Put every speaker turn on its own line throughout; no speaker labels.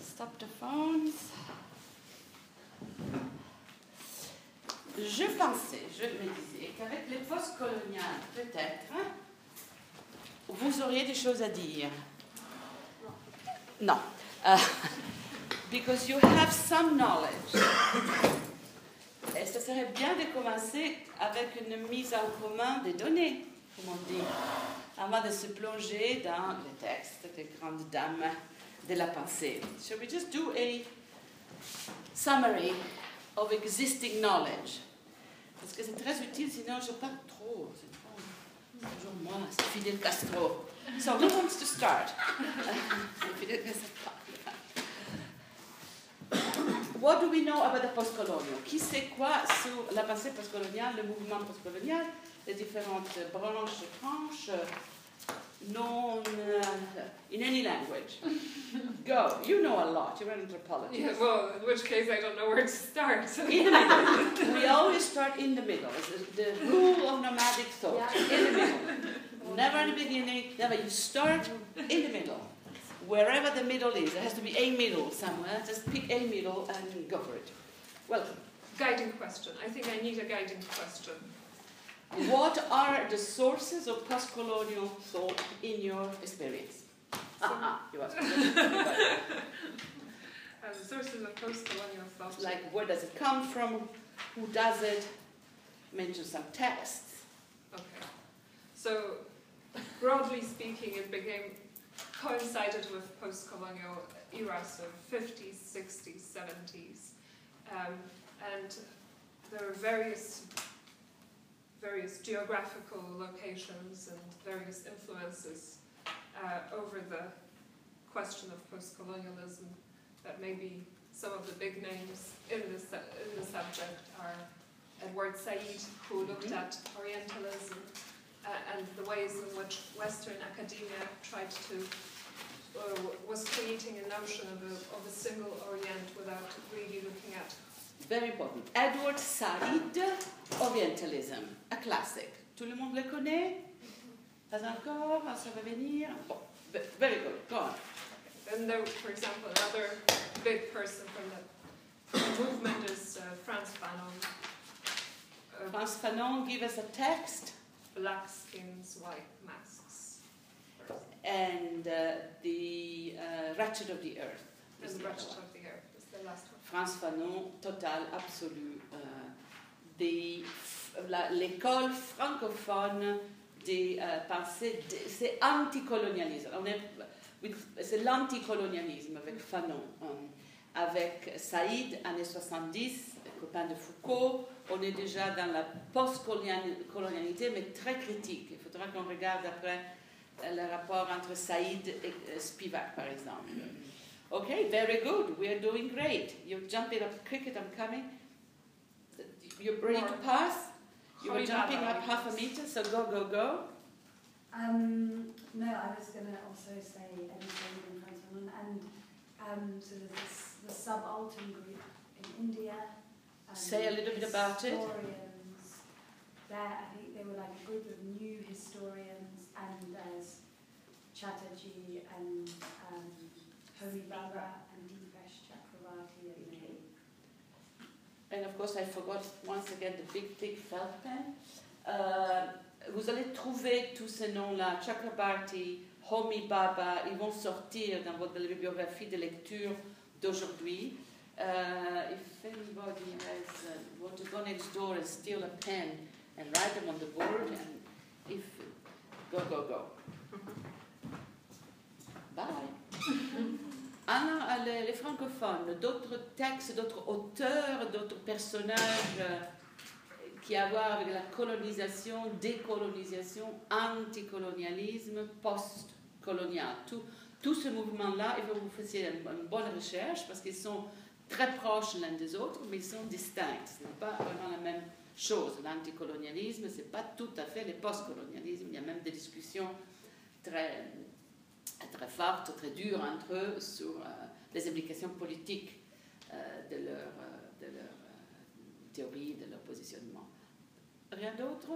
Stop the phones. Je pensais, je me disais qu'avec les postcoloniales, peut-être, vous auriez des choses à dire. Non. Uh, because you have some knowledge. Et ce serait bien de commencer avec une mise en commun des données, comme on dit, avant de se plonger dans les textes des grandes dames de la pensée. Shall we just do a summary of existing knowledge? Parce que c'est très utile, sinon je parle trop. C'est. Toujours moi, c'est Fidel Castro. So, who wants to start? Fidel Castro. What do we know about the postcolonial? Qui sait quoi sur la pensée postcoloniale, le mouvement postcolonial, les différentes branches known uh, in any language. Go. You know a lot. You're an anthropologist.
Yeah, well, in which case I don't know where to start.
in the middle. we always start in the middle. The, the rule of nomadic thought. Yeah. In the middle. Never in the beginning. Never. You start in the middle. Wherever the middle is, there has to be a middle somewhere. Just pick a middle and go for it. Well,
guiding question. I think I need a guiding question.
What are the sources of post-colonial thought in your experience?
Ah, you asked. uh, the sources of post-colonial thought.
Like, where does it come from? Who does it? Mention some texts.
Okay. So, broadly speaking, it became coincided with post-colonial eras of 50s, 60s, 70s, um, and there are various various geographical locations and various influences uh, over the question of post-colonialism that maybe some of the big names in the, in the subject are Edward Said, who looked mm-hmm. at Orientalism uh, and the ways in which Western academia tried to, uh, was creating a notion of a, of a single Orient without really looking at
very important. Edward Said, Orientalism, a classic. Tout le monde le connaît Pas encore Ça va venir Bon, very good. Go on.
And there, for example, another big person from the movement is uh, Frantz Fanon.
Uh, Frantz Fanon, give us a text.
Black skins, white masks.
And uh, the uh, Ratchet of the Earth.
And the Ratchet of the Earth is the last one.
Frantz Fanon, total, absolu. Euh, l'école francophone des euh, pensées, c'est anticolonialisme. C'est l'anticolonialisme avec Fanon. Euh, avec Saïd, années 70, copain de Foucault, on est déjà dans la post-colonialité, mais très critique. Il faudra qu'on regarde après le rapport entre Saïd et Spivak, par exemple. Okay, very good. We are doing great. You're jumping up cricket, I'm coming. You're ready to pass? You were jumping up half a meter, so go, go, go.
Um, no, I was going to also say anything in front of them. And um, so there's this, the subaltern group in India.
Um, say a little bit about it.
Historians. There, I think they were like a group of new historians, and there's Chatterjee and um, Homi Bhabha and Deepesh Chakravarti and me.
And of course, I forgot once again the big, thick felt pen. Uh, vous allez trouver tous ces noms-là, Chakrabarti, Homi Bhabha, ils vont sortir dans votre bibliographie de lecture d'aujourd'hui. Uh, if anybody has uh, want to go next door and steal a pen and write them on the board, and if go go go. Bye. Ah, les, francophones, d'autres textes, d'autres auteurs, d'autres personnages euh, qui ont à voir avec la colonisation, décolonisation, anticolonialisme, post-colonial. Tout, tout ce mouvement-là, il faut que vous fassiez une, bonne recherche parce qu'ils sont très proches l'un des autres, mais ils sont distincts. Ce n'est pas vraiment la même chose. L'anticolonialisme, ce n'est pas tout à fait le post-colonialisme. Il y a même des discussions très très forte, très dure entre eux sur euh, les implications politiques euh, de leur, euh, de leur théorie, de leur positionnement. Rien d'autre?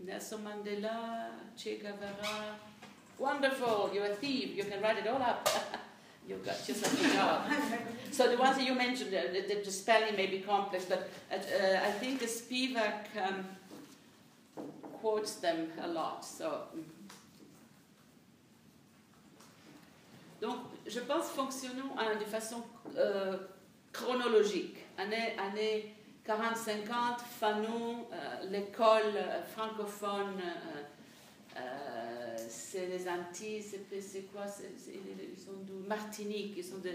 Nelson Mandela, Che Guevara, Wonderful, you're a thief, you can write it all up. You've got yourself a job. so the ones that you mentioned, uh, the, the, spelling may be complex, but uh, I think Spivak um, quotes them a lot. So. Mm. Donc, je pense fonctionnons hein, de façon euh, chronologique. Année, année 40-50, Fanon, euh, l'école francophone. Euh, euh, c'est les Antilles, c'est quoi Ils sont de Martinique, ils sont de,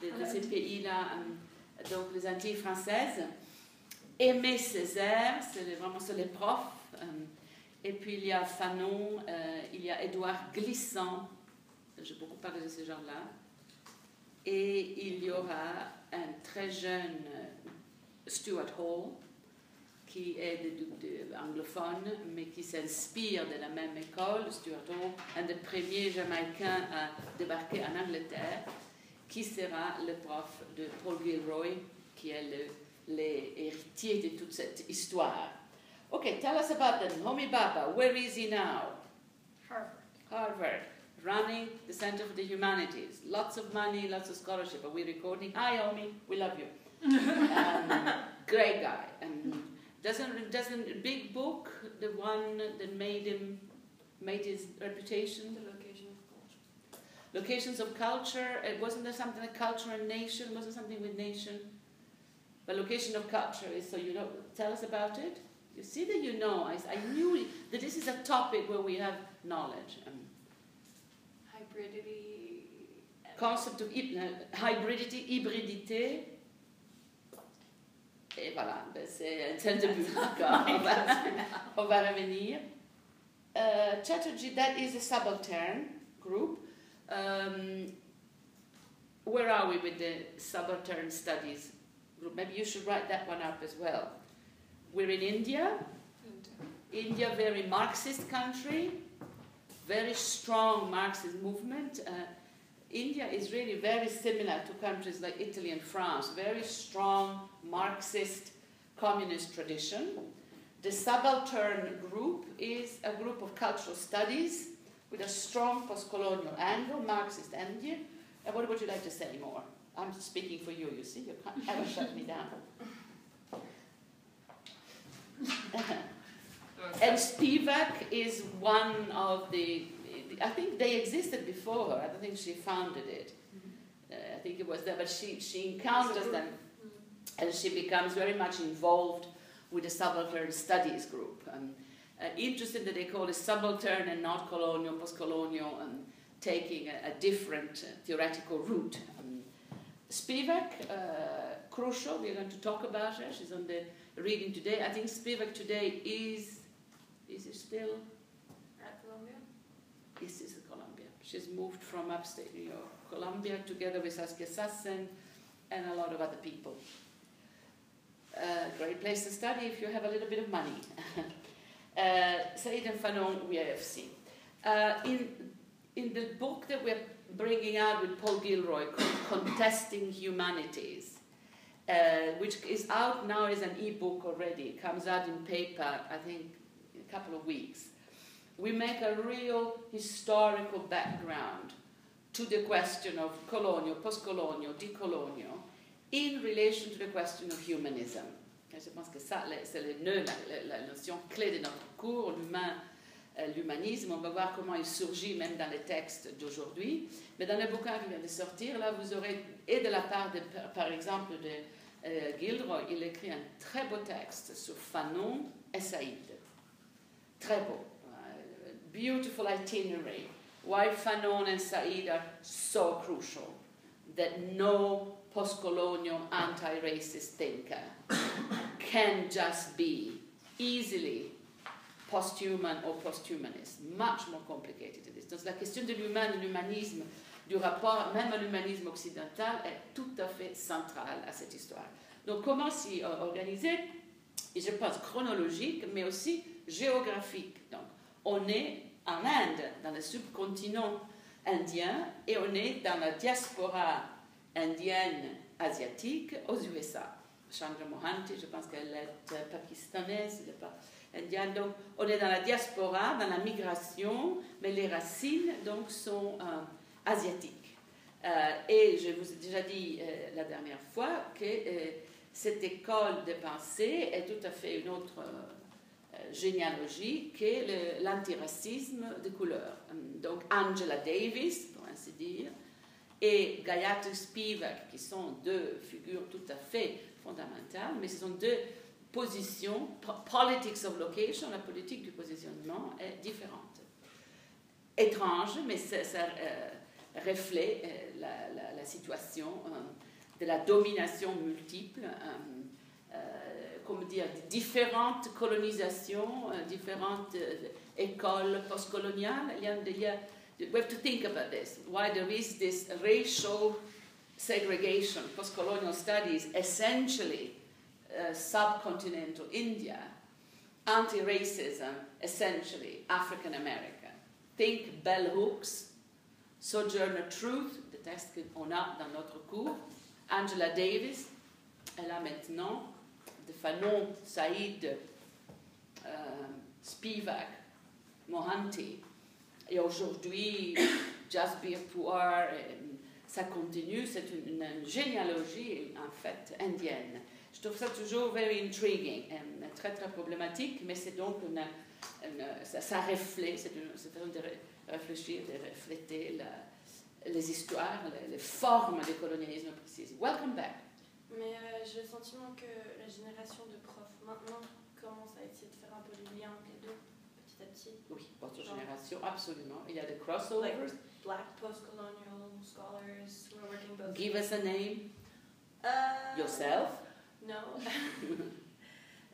de, de ces pays-là, donc les Antilles françaises. Aimé Césaire, c'est vraiment les profs. Et puis il y a Fanon, il y a Édouard Glissant, j'ai beaucoup parlé de ces gens-là. Et il y aura un très jeune Stuart Hall, qui est de, de, anglophone, mais qui s'inspire de la même école, Stuart Hall, un des premiers Jamaïcains à débarquer en Angleterre, qui sera le prof de Paul Gilroy, qui est l'héritier de toute cette histoire. Okay, tell us about them. Homi Baba, where is he now?
Harvard.
Harvard, running the Center for the Humanities. Lots of money, lots of scholarship. Are we recording? Hi, Homi, we love you. um, great guy. And doesn't doesn't big book the one that made him made his reputation?
The location of culture.
Locations of culture. It wasn't there something like culture and nation? Wasn't something with nation? But location of culture is so you know. Tell us about it. You see that you know. I, I knew that this is a topic where we have knowledge. Um,
hybridity.
Concept of hybridity, hybridité. Et voilà, ben c'est un début. D'accord, on va, on va revenir. Uh, Chatterjee, that is a subaltern group. Um, where are we with the subaltern studies group? Maybe you should write that one up as well. We're in India. India, very Marxist country, very strong Marxist movement. Uh, India is really very similar to countries like Italy and France, very strong Marxist communist tradition. The subaltern group is a group of cultural studies with a strong post-colonial angle, Marxist angle. And what would you like to say more? I'm speaking for you, you see, you can't ever shut me down. and Spivak is one of the I think they existed before her. I don't think she founded it. Mm-hmm. Uh, I think it was there, but she, she encounters them and she becomes very much involved with the subaltern studies group. Um, uh, interesting that they call it subaltern and not colonial, post-colonial, and taking a, a different uh, theoretical route. Um, Spivak, uh, crucial, we're going to talk about her. She's on the reading today. I think Spivak today is, is it still this is Columbia. She's moved from upstate New York, Columbia, together with Saskia Sassen and a lot of other people. Uh, great place to study if you have a little bit of money. uh, Said and Fanon, we have seen. Uh, in, in the book that we're bringing out with Paul Gilroy called Contesting Humanities, uh, which is out now as an e-book already. It comes out in paper, I think, couple of weeks we make a real historical background to the question of colonial, post-colonial, decolonial, in relation to the question of humanism. Et je pense que ça, c'est le nœud, la, la, notion clé de notre cours, l'humain, euh, l'humanisme. On va voir comment il surgit même dans les textes d'aujourd'hui. Mais dans le bouquin qui vient de sortir, là, vous aurez, et de la part, de, par exemple, de euh, Gilroy, il écrit un très beau texte sur Fanon et Saïd. Très beau beautiful itinerary why Fanon and Said are so crucial, that no post-colonial anti-racist thinker can just be easily post-human or post-humanist. Much more complicated it is. Donc la question de l'humain, de l'humanisme, du rapport même à l'humanisme occidental est tout à fait centrale à cette histoire. Donc comment s'y organiser? Et je pense chronologique, mais aussi géographique. Donc on est en Inde, dans le subcontinent indien, et on est dans la diaspora indienne asiatique aux USA. Chandra Mohanty, je pense qu'elle est pakistanaise, indienne. Donc, on est dans la diaspora, dans la migration, mais les racines donc sont euh, asiatiques. Euh, et je vous ai déjà dit euh, la dernière fois que cette école de pensée est tout à fait une autre généalogie que l'antiracisme de couleur. Donc, Angela Davis, pour ainsi dire, et Gayatri Spivak, qui sont deux figures tout à fait fondamentales, mais ce sont deux positions. Politics of location, la politique du positionnement est différente. Étrange, mais ça, euh, reflète euh, la, situation euh, de la domination multiple, différentes colonisations, différentes écoles postcoloniales. Il y a, we have to think about this, why there is this racial segregation, post-colonial studies, essentially uh, subcontinental India, anti-racism, essentially African American. Think Bell Hooks, Sojourner Truth, le texte qu'on a dans notre cours, Angela Davis, elle a maintenant de Fanon, Saïd, uh, Spivak, Mohanty, et aujourd'hui, Jasbir Puar, ça continue, c'est une, généalogie en fait indienne. Je trouve ça toujours very intriguing, très très problématique, mais c'est donc une, ça, ça, reflète, c'est une, façon de réfléchir, de refléter les histoires, les, formes du colonialisme précises. Welcome back.
Mais euh, j'ai le sentiment que la génération de profs maintenant commence à essayer de faire un peu le lien entre les deux.
Oui, votre génération, absolument. Il y a des crossovers.
Like black post-colonial scholars who are working both.
Give us a name.
Uh,
Yourself?
No.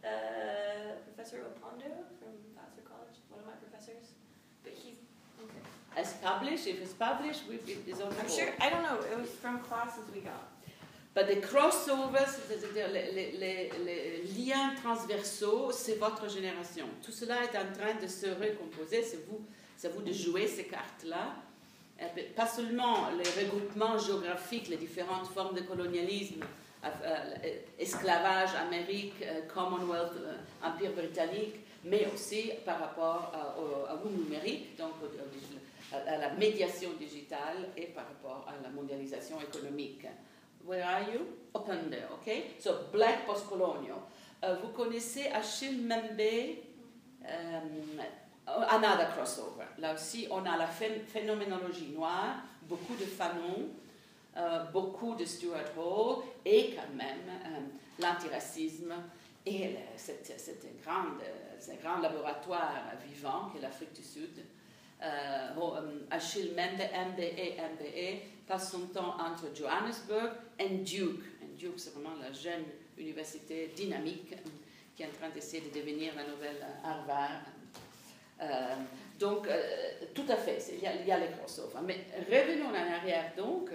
uh, Professor Opondo from Vassar College, one of my professors. But he's okay.
As published, if it's published, we, it is on
I'm sure, I don't know, it was from classes we got.
But the crossovers, c'est-à-dire les, liens transversaux, c'est votre génération. Tout cela est en train de se recomposer, c'est vous, vous de jouer ces cartes-là. Euh, pas seulement les regroupements géographiques, les différentes formes de colonialisme, euh, esclavage, Amérique, euh, Commonwealth, Empire britannique, mais aussi par rapport au, au, numérique, donc à la médiation digitale et par rapport à la mondialisation économique. Where are you? Open there, okay? So, black post-colonial. Uh, vous connaissez Achille Membe, um, another crossover. Là aussi, on a la phénoménologie noire, beaucoup de Fanon, uh, beaucoup de Stuart Hall, et quand même um, l'antiracisme. Et c'est un grand, un grand laboratoire vivant qu'est l'Afrique du Sud. Uh, um, Achille Membe, MBE, MBE, passe son temps entre Johannesburg et Duke. Et Duke, c'est vraiment la jeune université dynamique qui est en train d'essayer de devenir la nouvelle Harvard. Euh, donc, euh, tout à fait, il y, a, y, a, les crossovers. Mais revenons en arrière, donc,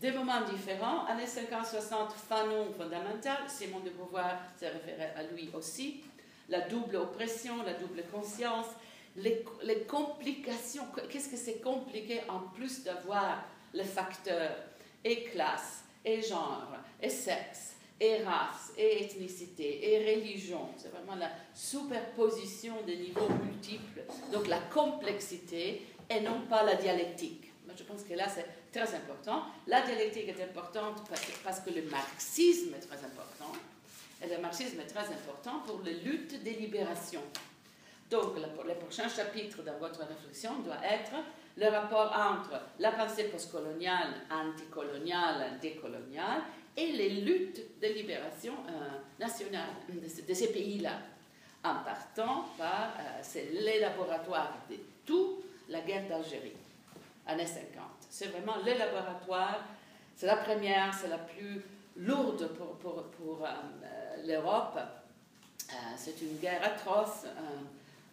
des moments différents. Années 50-60, Fanon fondamental, Simon de Beauvoir s'est référé à lui aussi. La double oppression, la double conscience, les complications. Qu'est-ce que c'est compliqué en plus d'avoir les facteurs et classe, et genre, et sexe, et race, et ethnicité, et religion. C'est vraiment la superposition des niveaux multiples. Donc la complexité et non pas la dialectique. je pense que là, c'est très important. La dialectique est importante parce que le marxisme est très important. Et le marxisme est très important pour les luttes des libérations. Donc, le prochain chapitre dans votre réflexion doit être le rapport entre la pensée postcoloniale, anticoloniale, décoloniale et les luttes de libération euh, nationale de, ces pays-là, en partant par euh, les laboratoires de tout la guerre d'Algérie, années 50. C'est vraiment le laboratoire, c'est la première, c'est la plus lourde pour, pour, pour euh, l'Europe. c'est une guerre atroce.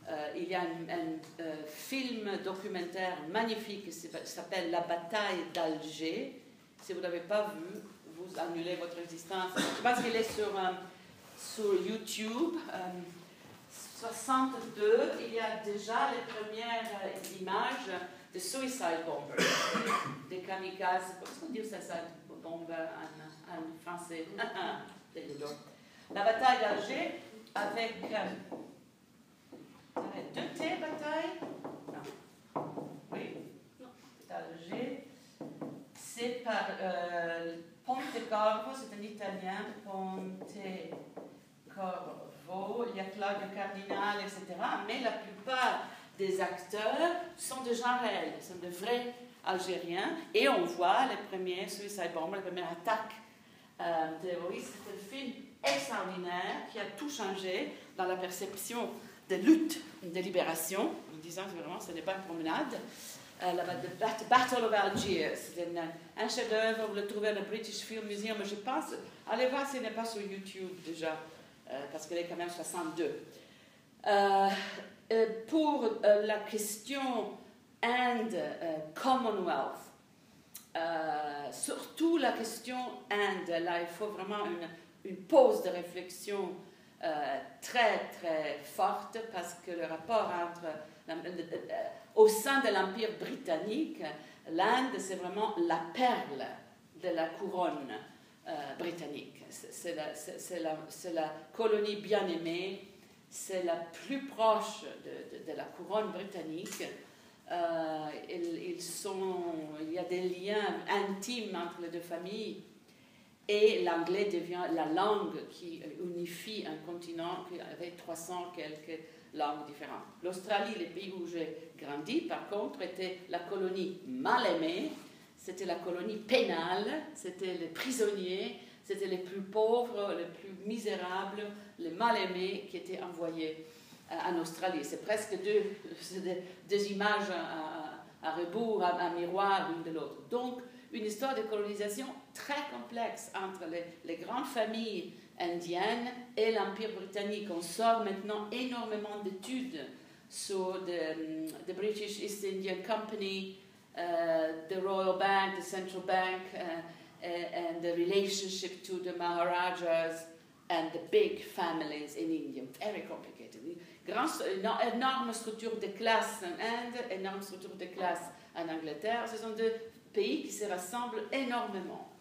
Euh, il y a un, euh, film documentaire magnifique qui s'appelle La bataille d'Alger. Si vous ne l'avez pas vu, vous annulez votre existence. Je pense qu'il est sur, euh, sur YouTube. 62, il y a déjà les premières images de suicide bombers, des kamikazes. Comment on dit suicide bomber en, en français? La bataille d'Alger avec deux T, bataille Non. Oui
Non.
C'est Alger. C'est par euh, Ponte Corvo, c'est un italien, Ponte Corvo. Il y a Claudio Cardinale, etc. Mais la plupart des acteurs sont de gens réels, sont de vrais Algériens. Et on voit les premiers suicide bombers, les premières attaques euh, terroristes. C'est un film extraordinaire qui a tout changé dans la perception de lutte, de libération, en disant que vraiment ce n'est pas une promenade. Euh, la The Battle of Algiers, c'est un, chef-d'œuvre, vous le trouvez au British Film Museum, je pense, allez voir s'il n'est pas sur YouTube déjà, euh, parce qu'il est quand même 62. Euh, euh, pour la question Inde-Commonwealth, euh, surtout la question Inde, là il faut vraiment une pause de réflexion euh, très très forte parce que le rapport entre euh, au sein de l'empire britannique, l'Inde c'est vraiment la perle de la couronne euh, britannique. C'est la, la- la colonie bien aimée, c'est la plus proche de, de- la couronne britannique. Ils, ils sont, il y a des liens intimes entre les deux familles et l'anglais devient la langue qui unifie un continent avait 300 quelques langues différentes. L'Australie, les pays où j'ai grandi, par contre, était la colonie mal aimée, c'était la colonie pénale, c'était les prisonniers, c'était les plus pauvres, les plus misérables, les mal aimés qui étaient envoyés euh, en Australie. C'est presque deux, images à, rebours, à miroir l'une de l'autre. Donc, une histoire de colonisation très complexe entre les, grandes familles indiennes et l'Empire britannique. On sort maintenant énormément d'études sur the, the British East Indian Company, uh, the Royal Bank, the Central Bank, uh, and the relationship to the Maharajas and the big families in India. Very complicated. Grand, énorme structure de classe en Inde, énorme structure de classe en Angleterre. Ce sont deux pays qui se rassemblent énormément.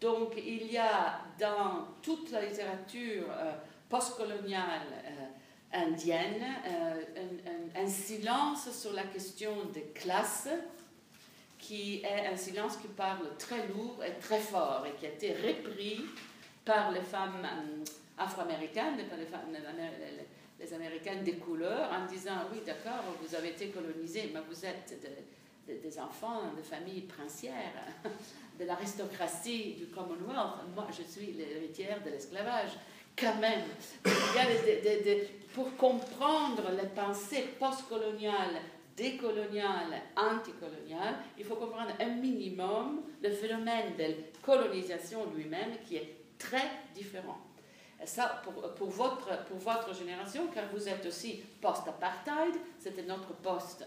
Donc il y a dans toute la littérature euh, postcoloniale euh, indienne euh, un, silence sur la question des classes qui est un silence qui parle très lourd et très fort et qui a été repris par les femmes afro-américaines, par les, femmes, les, américaines des couleurs, en disant oui d'accord, vous avez été colonisés, mais vous êtes de- des enfants de familles princières, de l'aristocratie du Commonwealth. Moi, je suis l'héritière de l'esclavage. Quand même, pour comprendre les pensées postcoloniales, décoloniales, anticoloniales, il faut comprendre un minimum le phénomène de colonisation lui-même qui est très différent. Ça, pour, votre, pour votre génération, car vous êtes aussi post-apartheid, c'était notre poste.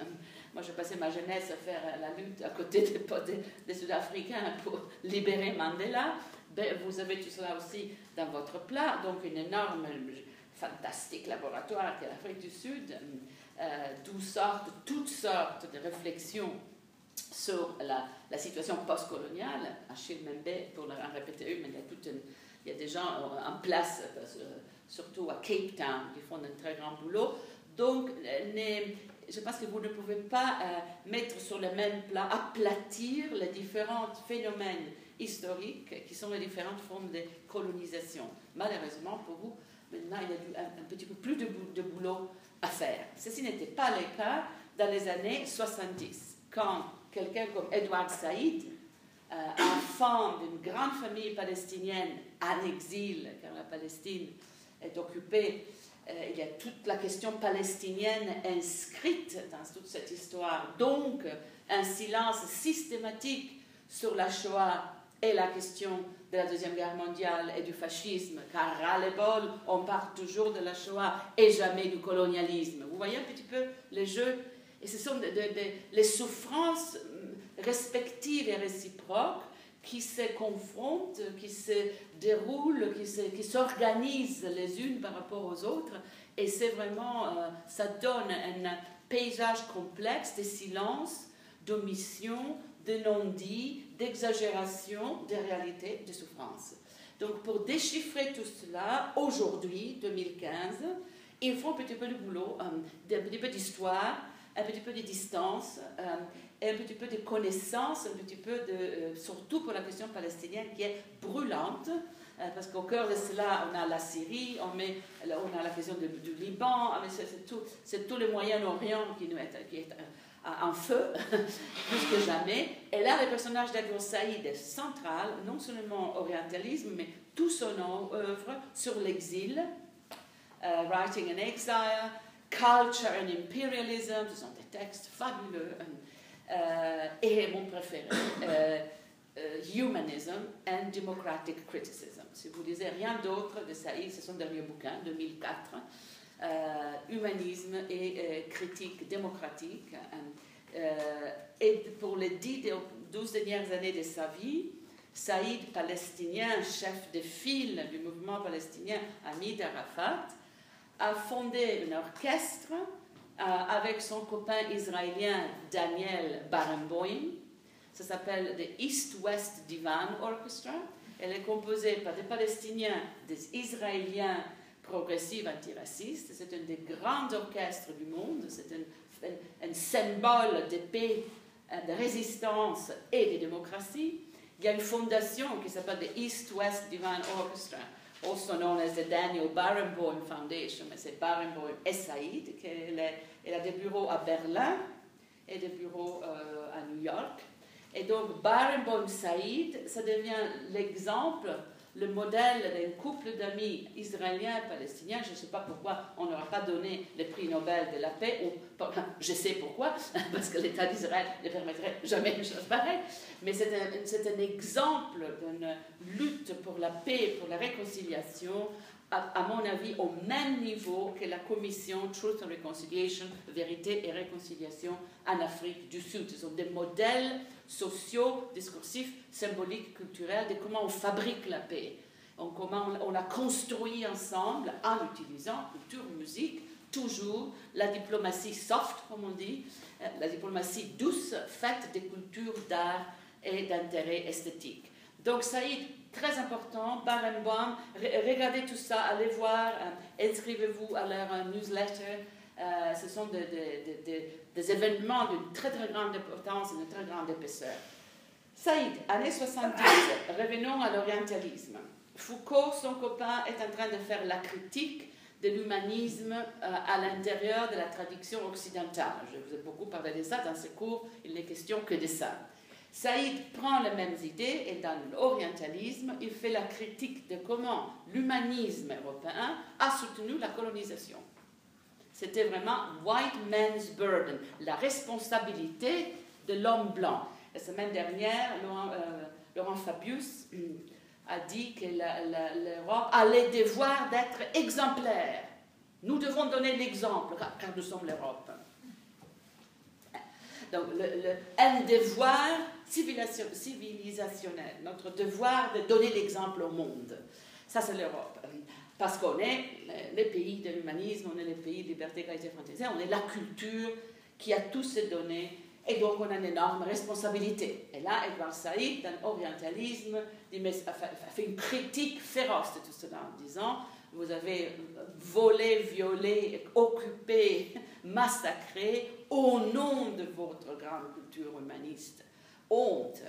Moi, j'ai passé ma jeunesse à faire la lutte à côté des, Sud-Africains pour libérer Mandela. Ben, vous avez tout cela aussi dans votre plat, donc une énorme, fantastique laboratoire qu'est l'Afrique du Sud, euh, d'où sortent toutes sortes de réflexions sur la, la situation postcoloniale. Achille Membe, pour en répéter une, mais il y a, des gens euh, en place, que, surtout à Cape Town, qui font un très grand boulot. Donc, euh, je pense que vous ne pouvez pas euh, mettre sur le même plat, aplatir les différents phénomènes historiques qui sont les différentes formes de colonisation. Malheureusement pour vous, maintenant il y a du- un, petit peu plus de, bou- de boulot à faire. Ceci n'était pas le cas dans les années 70, quand quelqu'un comme Edouard Saïd, euh, enfant d'une grande famille palestinienne en exil, car la Palestine est occupée il y a toute la question palestinienne inscrite dans toute cette histoire. Donc, un silence systématique sur la Shoah et la question de la Deuxième Guerre mondiale et du fascisme, car le bol, on parle toujours de la Shoah et jamais du colonialisme. Vous voyez un petit peu les jeux? Et ce sont les souffrances hum, respectives et réciproques qui se confrontent, qui se déroulent, qui se- qui s'organisent les unes par rapport aux autres. Et c'est vraiment, euh, ça donne un paysage complexe de silence, d'omission, de non-dit, d'exagération, de réalité, de souffrance. Donc pour déchiffrer tout cela, aujourd'hui, 2015, ils font un petit peu de boulot, un petit peu d'histoire, un petit peu de distance, et un petit peu de connaissance, un petit peu de, surtout pour la question palestinienne qui est brûlante, parce qu'au cœur de cela, on a la Syrie, on, met, on a la question du Liban, ah, c'est tout, tout, le Moyen-Orient qui, est en feu, plus que jamais. Et là, le personnage d'Abdul Saïd est central, non seulement orientalisme, mais tout son œuvre sur l'exil, euh, Writing in Exile, Culture and Imperialism, ce sont des textes fabuleux. Euh, et mon préféré, euh, Humanism and Democratic Criticism. Si vous lisez rien d'autre de Saïd, c'est son dernier bouquin, 2004. Euh, humanisme et euh, critique démocratique. Euh, et pour les dix, douze dernières années de sa vie, Saïd, palestinien, chef de file du mouvement palestinien Hamid Arafat, a fondé un orchestre avec son copain israélien Daniel Barenboim. Ça s'appelle the East-West Divan Orchestra. Elle est composée par des Palestiniens, des Israéliens progressive antiraciste. C'est un des grands orchestres du monde. C'est un, un, symbole de paix, euh, de résistance et de démocratie. Il y a une fondation qui s'appelle the East-West Divine Orchestra, also known as the Daniel Barenboim Foundation, mais c'est Barenboim et Saïd, elle a des bureaux à Berlin et des bureaux euh, à New York. Et donc Barenboim Saïd, ça devient l'exemple le modèle d'un couple d'amis israéliens et palestiniens. Je ne sais pas pourquoi on n'aura pas donné le prix Nobel de la paix, je sais pourquoi, parce que l'État d'Israël ne permettrait jamais une chose pareille, mais c'est un, exemple d'une lutte pour la paix, pour la réconciliation, à, mon avis, au même niveau que la commission Truth and Reconciliation, Vérité et Réconciliation en Afrique du Sud. Ce sont des modèles sociaux, discursifs, symboliques, culturels de comment on fabrique la paix, comment on, la construit ensemble en utilisant culture, musique, toujours la diplomatie soft, comme on dit, euh, la diplomatie douce, faite de cultures d'art et d'intérêt esthétique. Donc Saïd très important, Barenboim, regardez tout ça, allez voir, euh, inscrivez-vous à leur euh, newsletter. Euh, ce sont des événements d'une très très grande importance et d'une très grande épaisseur. Saïd, années 70, revenons à l'orientalisme. Foucault, son copain, est en train de faire la critique de l'humanisme à l'intérieur de la tradition occidentale. Je vous ai beaucoup parlé de ça dans ce cours, il n'est question que de ça. Saïd prend les mêmes idées et dans l'orientalisme, il fait la critique de comment l'humanisme européen a soutenu la colonisation. C'était vraiment white man's burden, la responsabilité de l'homme blanc. La semaine dernière, Laurent, euh, Fabius euh, a dit que l'Europe a le devoir d'être exemplaire. Nous devons donner l'exemple, car nous sommes l'Europe. Donc, un devoir civilisationnel, notre devoir de donner l'exemple au monde. Ça, c'est l'Europe. Parce qu'on est les pays de l'humanisme, on est les pays de liberté, égalité, fraternité, on est la culture qui a tous ces données, et donc on a une énorme responsabilité. Et là, Edouard Saïd, dans l'orientalisme, fait une critique féroce de tout cela en disant vous avez volé, violé, occupé, massacré au nom de votre grande culture humaniste. Honte.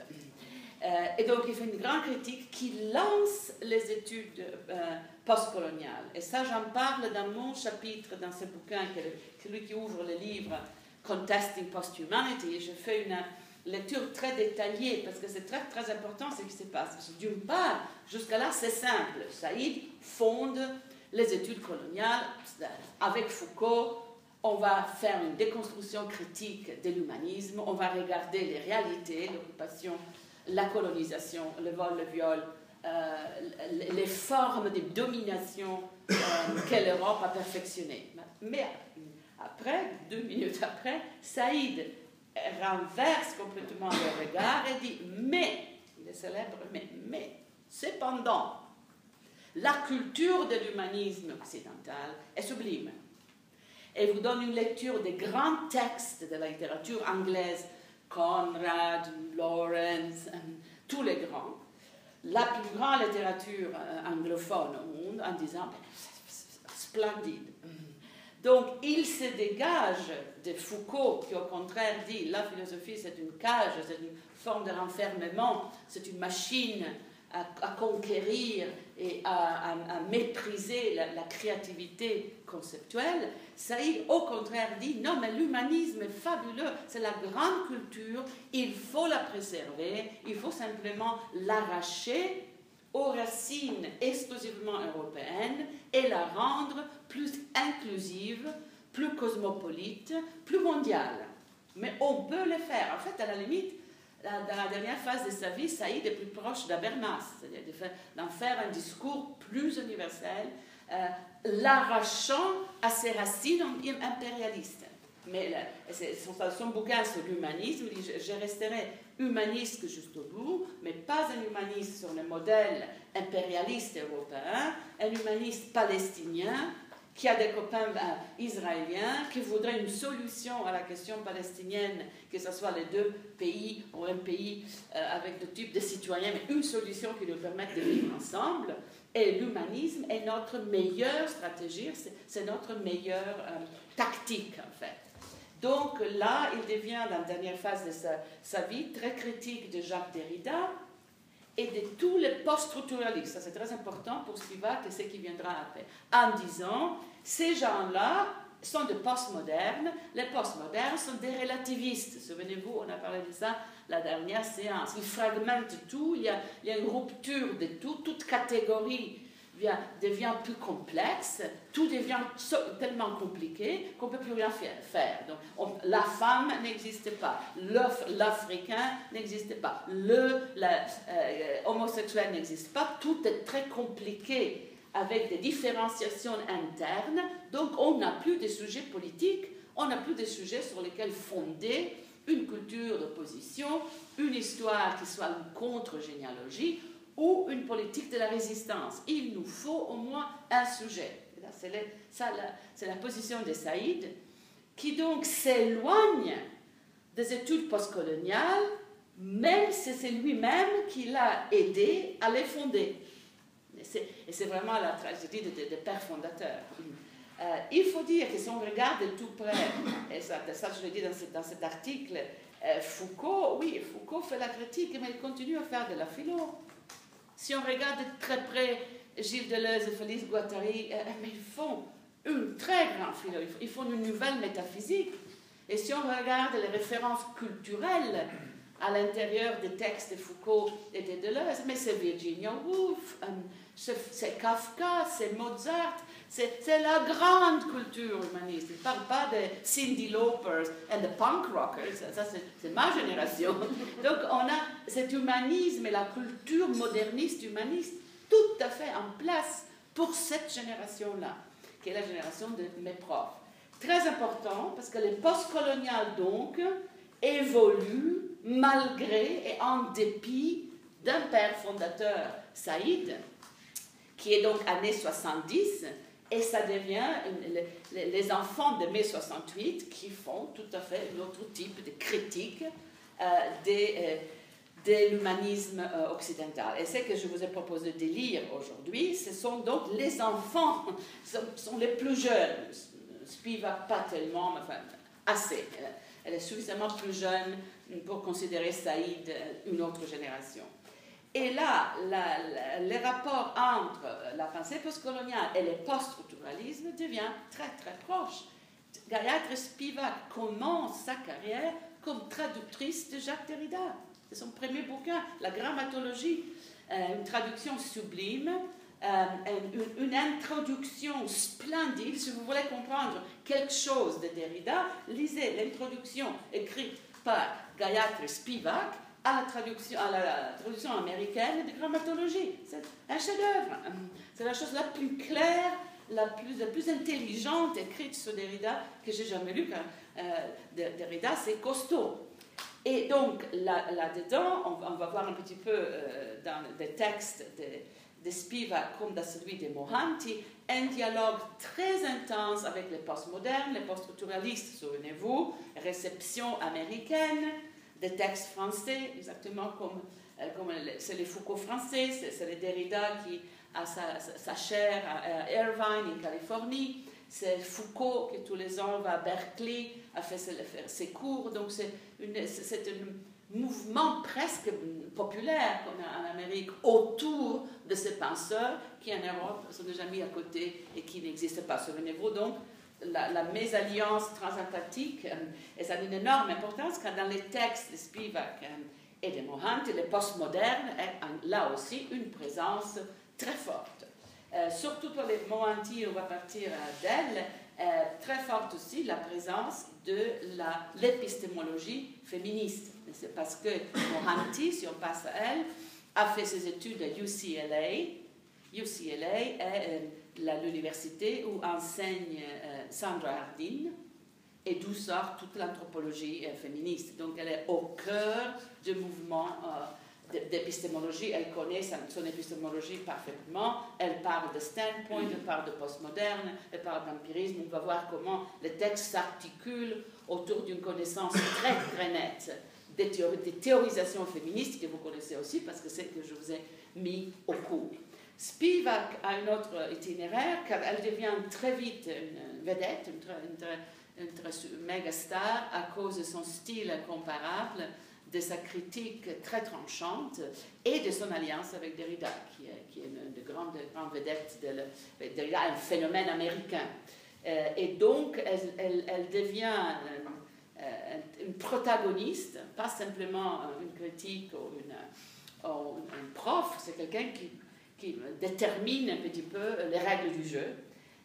Euh, et donc il fait une grande critique qui lance les études euh, postcoloniales. Et ça, j'en parle dans mon chapitre, dans ce bouquin, celui qui ouvre le livre Contesting Post-Humanity. Je fais une lecture très détaillée parce que c'est très, très important ce qui se passe. D'une part, jusqu'à là, c'est simple. Saïd fonde les études coloniales avec Foucault on va faire une déconstruction critique de l'humanisme, on va regarder les réalités, l'occupation, la colonisation, le vol, le viol, les formes de domination euh, que l'Europe a perfectionnées. Mais après, deux minutes après, Saïd renverse complètement le regard et dit Mais, le célèbre Mais, mais, cependant, la culture de l'humanisme occidental est sublime. Et vous donne une lecture des grands textes de la littérature anglaise, Conrad, Lawrence, euh, tous les grands, la plus grande littérature euh, anglophone au monde, en disant ben, splendide. Donc, il se dégage de Foucault, qui au contraire dit la philosophie c'est une cage, c'est une forme de renfermement, c'est une machine à, conquérir et à, mépriser la, créativité conceptuelle. Saïd, au contraire, dit non, mais l'humanisme est fabuleux, c'est la grande culture, il faut la préserver, il faut simplement l'arracher aux racines exclusivement européennes et la rendre plus inclusive, plus cosmopolite, plus mondiale. Mais on peut le faire. En fait, à la limite, dans la dernière phase de sa vie, Saïd est plus proche d'Abermas, c'est-à-dire d'en faire un discours plus universel, euh, l'arrachant à ses racines impérialistes. Mais son, son, bouquin sur l'humanisme, je, je resterai humaniste jusqu'au bout, mais pas un humaniste sur le modèle impérialiste européen, un humaniste palestinien qui a des copains ben, israéliens, qui voudraient une solution à la question palestinienne, que ce soit les deux pays ou un pays euh, avec deux types de citoyens, mais une solution qui nous permette de vivre ensemble. Et l'humanisme est notre meilleure stratégie, c'est notre meilleure euh, tactique en fait. Donc là, il devient, dans la dernière phase de sa, sa vie, très critique de Jacques Derrida, et de tous les post-structuralistes. Ça, c'est très important pour Spivak et ce qui viendra après. En disant, ces gens-là sont des postmodernes. Les postmodernes sont des relativistes. Souvenez-vous, on a parlé de ça la dernière séance. Ils fragmentent tout, il y a, il y a une rupture de tout, toute catégorie devient plus complexe, tout devient tellement compliqué qu'on ne peut plus rien faire. Donc, la femme n'existe pas, l'Africain n'existe pas, le euh, n'existe pas, tout est très compliqué avec des différenciations internes, donc on n'a plus de sujets politiques, on n'a plus de sujets sur lesquels fonder une culture d'opposition, une histoire qui soit une contre-généalogie, ou une politique de la résistance. Il nous faut au moins un sujet. C'est la, position de Saïd, qui donc s'éloigne des études postcoloniales, même si c'est lui-même qui l'a aidé à les fonder. Et c'est vraiment la tragédie des pères fondateurs. Euh, il faut dire que si on regarde de tout près, et ça, je le dis dans, cet article, euh, Foucault, oui, Foucault fait la critique, mais il continue à faire de la philo. Si on regarde de très près Gilles Deleuze et Félix Guattari, euh, ils font une très grande philo, ils font une nouvelle métaphysique. Et si on regarde les références culturelles à l'intérieur des textes de Foucault et de Deleuze, mais c'est Virginia Woolf, euh, c'est Kafka, c'est Mozart, c'est la grande culture humaniste. Il ne parle pas de Cindy Lauper et de punk rockers, ça c'est ma génération. Donc on a cet humanisme et la culture moderniste humaniste tout à fait en place pour cette génération-là, qui est la génération de mes profs. Très important parce que les postcoloniales donc évoluent malgré et en dépit d'un père fondateur, Saïd, qui est donc années 70, et ça devient les enfants de mai 68 qui font tout à fait un autre type de critique euh, euh, de l'humanisme euh, occidental. Et ce que je vous ai proposé de lire aujourd'hui, ce sont donc les enfants, sont, sont les plus jeunes. Spivak, pas tellement, mais enfin, assez. Elle est suffisamment plus jeune pour considérer Saïd une autre génération. Et là, les rapports entre la pensée postcoloniale et le post-structuralisme devient très très proche. Gayatri Spivak commence sa carrière comme traductrice de Jacques Derrida. C'est son premier bouquin, La grammatologie, euh, une traduction sublime, euh, une, une, introduction splendide. Si vous voulez comprendre quelque chose de Derrida, lisez l'introduction écrite par Gayatri Spivak à la traduction, à la, traduction américaine de grammatologie. C'est un chef-d'œuvre. C'est la chose la plus claire, la plus, intelligente écrite sur Derrida que j'ai jamais lue. Euh, Derrida, c'est costaud. Et donc, là-dedans, on, va voir un petit peu euh, dans des textes de, Spivak comme dans celui de Mohanty, un dialogue très intense avec les postmodernes, les post-structuralistes, souvenez-vous, réception américaine, des textes français, exactement comme, euh, c'est les Foucault français, c'est les Derrida qui a sa, chair à Irvine, en Californie. C'est Foucault qui tous les ans va à Berkeley, a fait ses, cours. Donc c'est un mouvement presque populaire en Amérique autour de ces penseurs qui en Europe sont déjà mis à côté et qui n'existent pas. Souvenez-vous donc, la, mésalliance transatlantique, euh, et ça a une énorme importance car dans les textes de Spivak euh, et de Mohanty, les postmodernes ont là aussi une présence très forte. Euh, surtout pour les Mohanty, on va partir d'elle, très forte aussi la présence de l'épistémologie féministe. C'est parce que Mohanty, si on passe à elle, a fait ses études à UCLA. UCLA est l'université où enseigne euh, Sandra Hardin et d'où sort toute l'anthropologie euh, féministe. Donc elle est au cœur du mouvement euh, d'épistémologie. Elle connaît son épistémologie parfaitement. Elle parle de standpoint, elle parle de postmoderne, elle parle d'empirisme. On va voir comment les textes s'articulent autour d'une connaissance très très nette des, théorisations féministes que vous connaissez aussi parce que c'est que je vous ai mis au cours. Spivak a un autre itinéraire car elle devient très vite une vedette, une, une, méga star à cause de son style incomparable, de sa critique très tranchante et de son alliance avec Derrida, qui est, qui est une des grandes, grandes vedettes. De Derrida un phénomène américain. Euh, et donc, elle, elle, devient euh, une, protagoniste, pas simplement une critique ou, une, ou un prof, c'est quelqu'un qui qui détermine un petit peu les règles du jeu.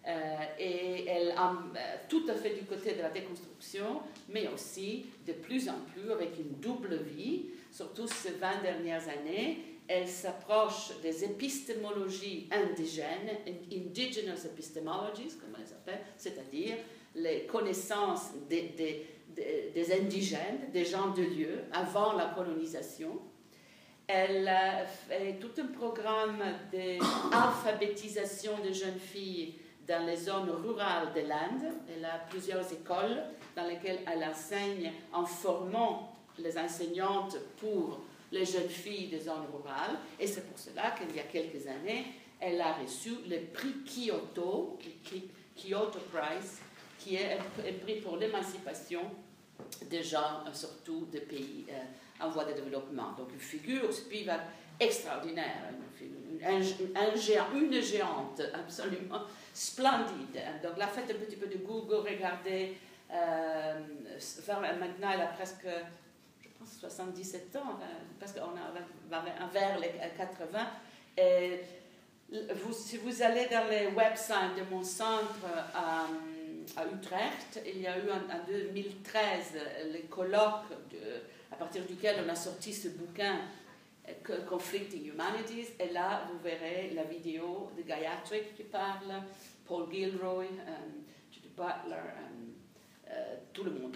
Euh, et elle a euh, tout à fait du côté de la déconstruction, mais aussi de plus en plus avec une double vie, surtout ces 20 dernières années, elle s'approche des épistémologies indigènes, indigenous epistemologies, comme elle s'appelle, c'est-à-dire les connaissances des, des, indigènes, des gens de lieu, avant la colonisation, elle a fait tout un programme d'alphabétisation de jeunes filles dans les zones rurales de l'Inde. Elle a plusieurs écoles dans lesquelles elle enseigne en formant les enseignantes pour les jeunes filles des zones rurales. Et c'est pour cela qu'il y a quelques années, elle a reçu le prix Kyoto, Kyoto Prize, qui est un prix pour l'émancipation des gens, surtout des pays euh, en voie de développement. Donc une figure Spivak extraordinaire, une, géant, une géante absolument splendide. Donc la faites un petit peu de Google, regardez, euh, maintenant elle a presque, je pense, 77 ans, euh, parce qu'on va vers les 80. Et vous, si vous allez dans les websites de mon centre à, à Utrecht, il y a eu en, en 2013 les colloques de à partir duquel on a sorti ce bouquin euh, Conflicting Humanities. Et là, vous verrez la vidéo de Gayatri qui parle, Paul Gilroy, um, Butler, euh, tout le monde.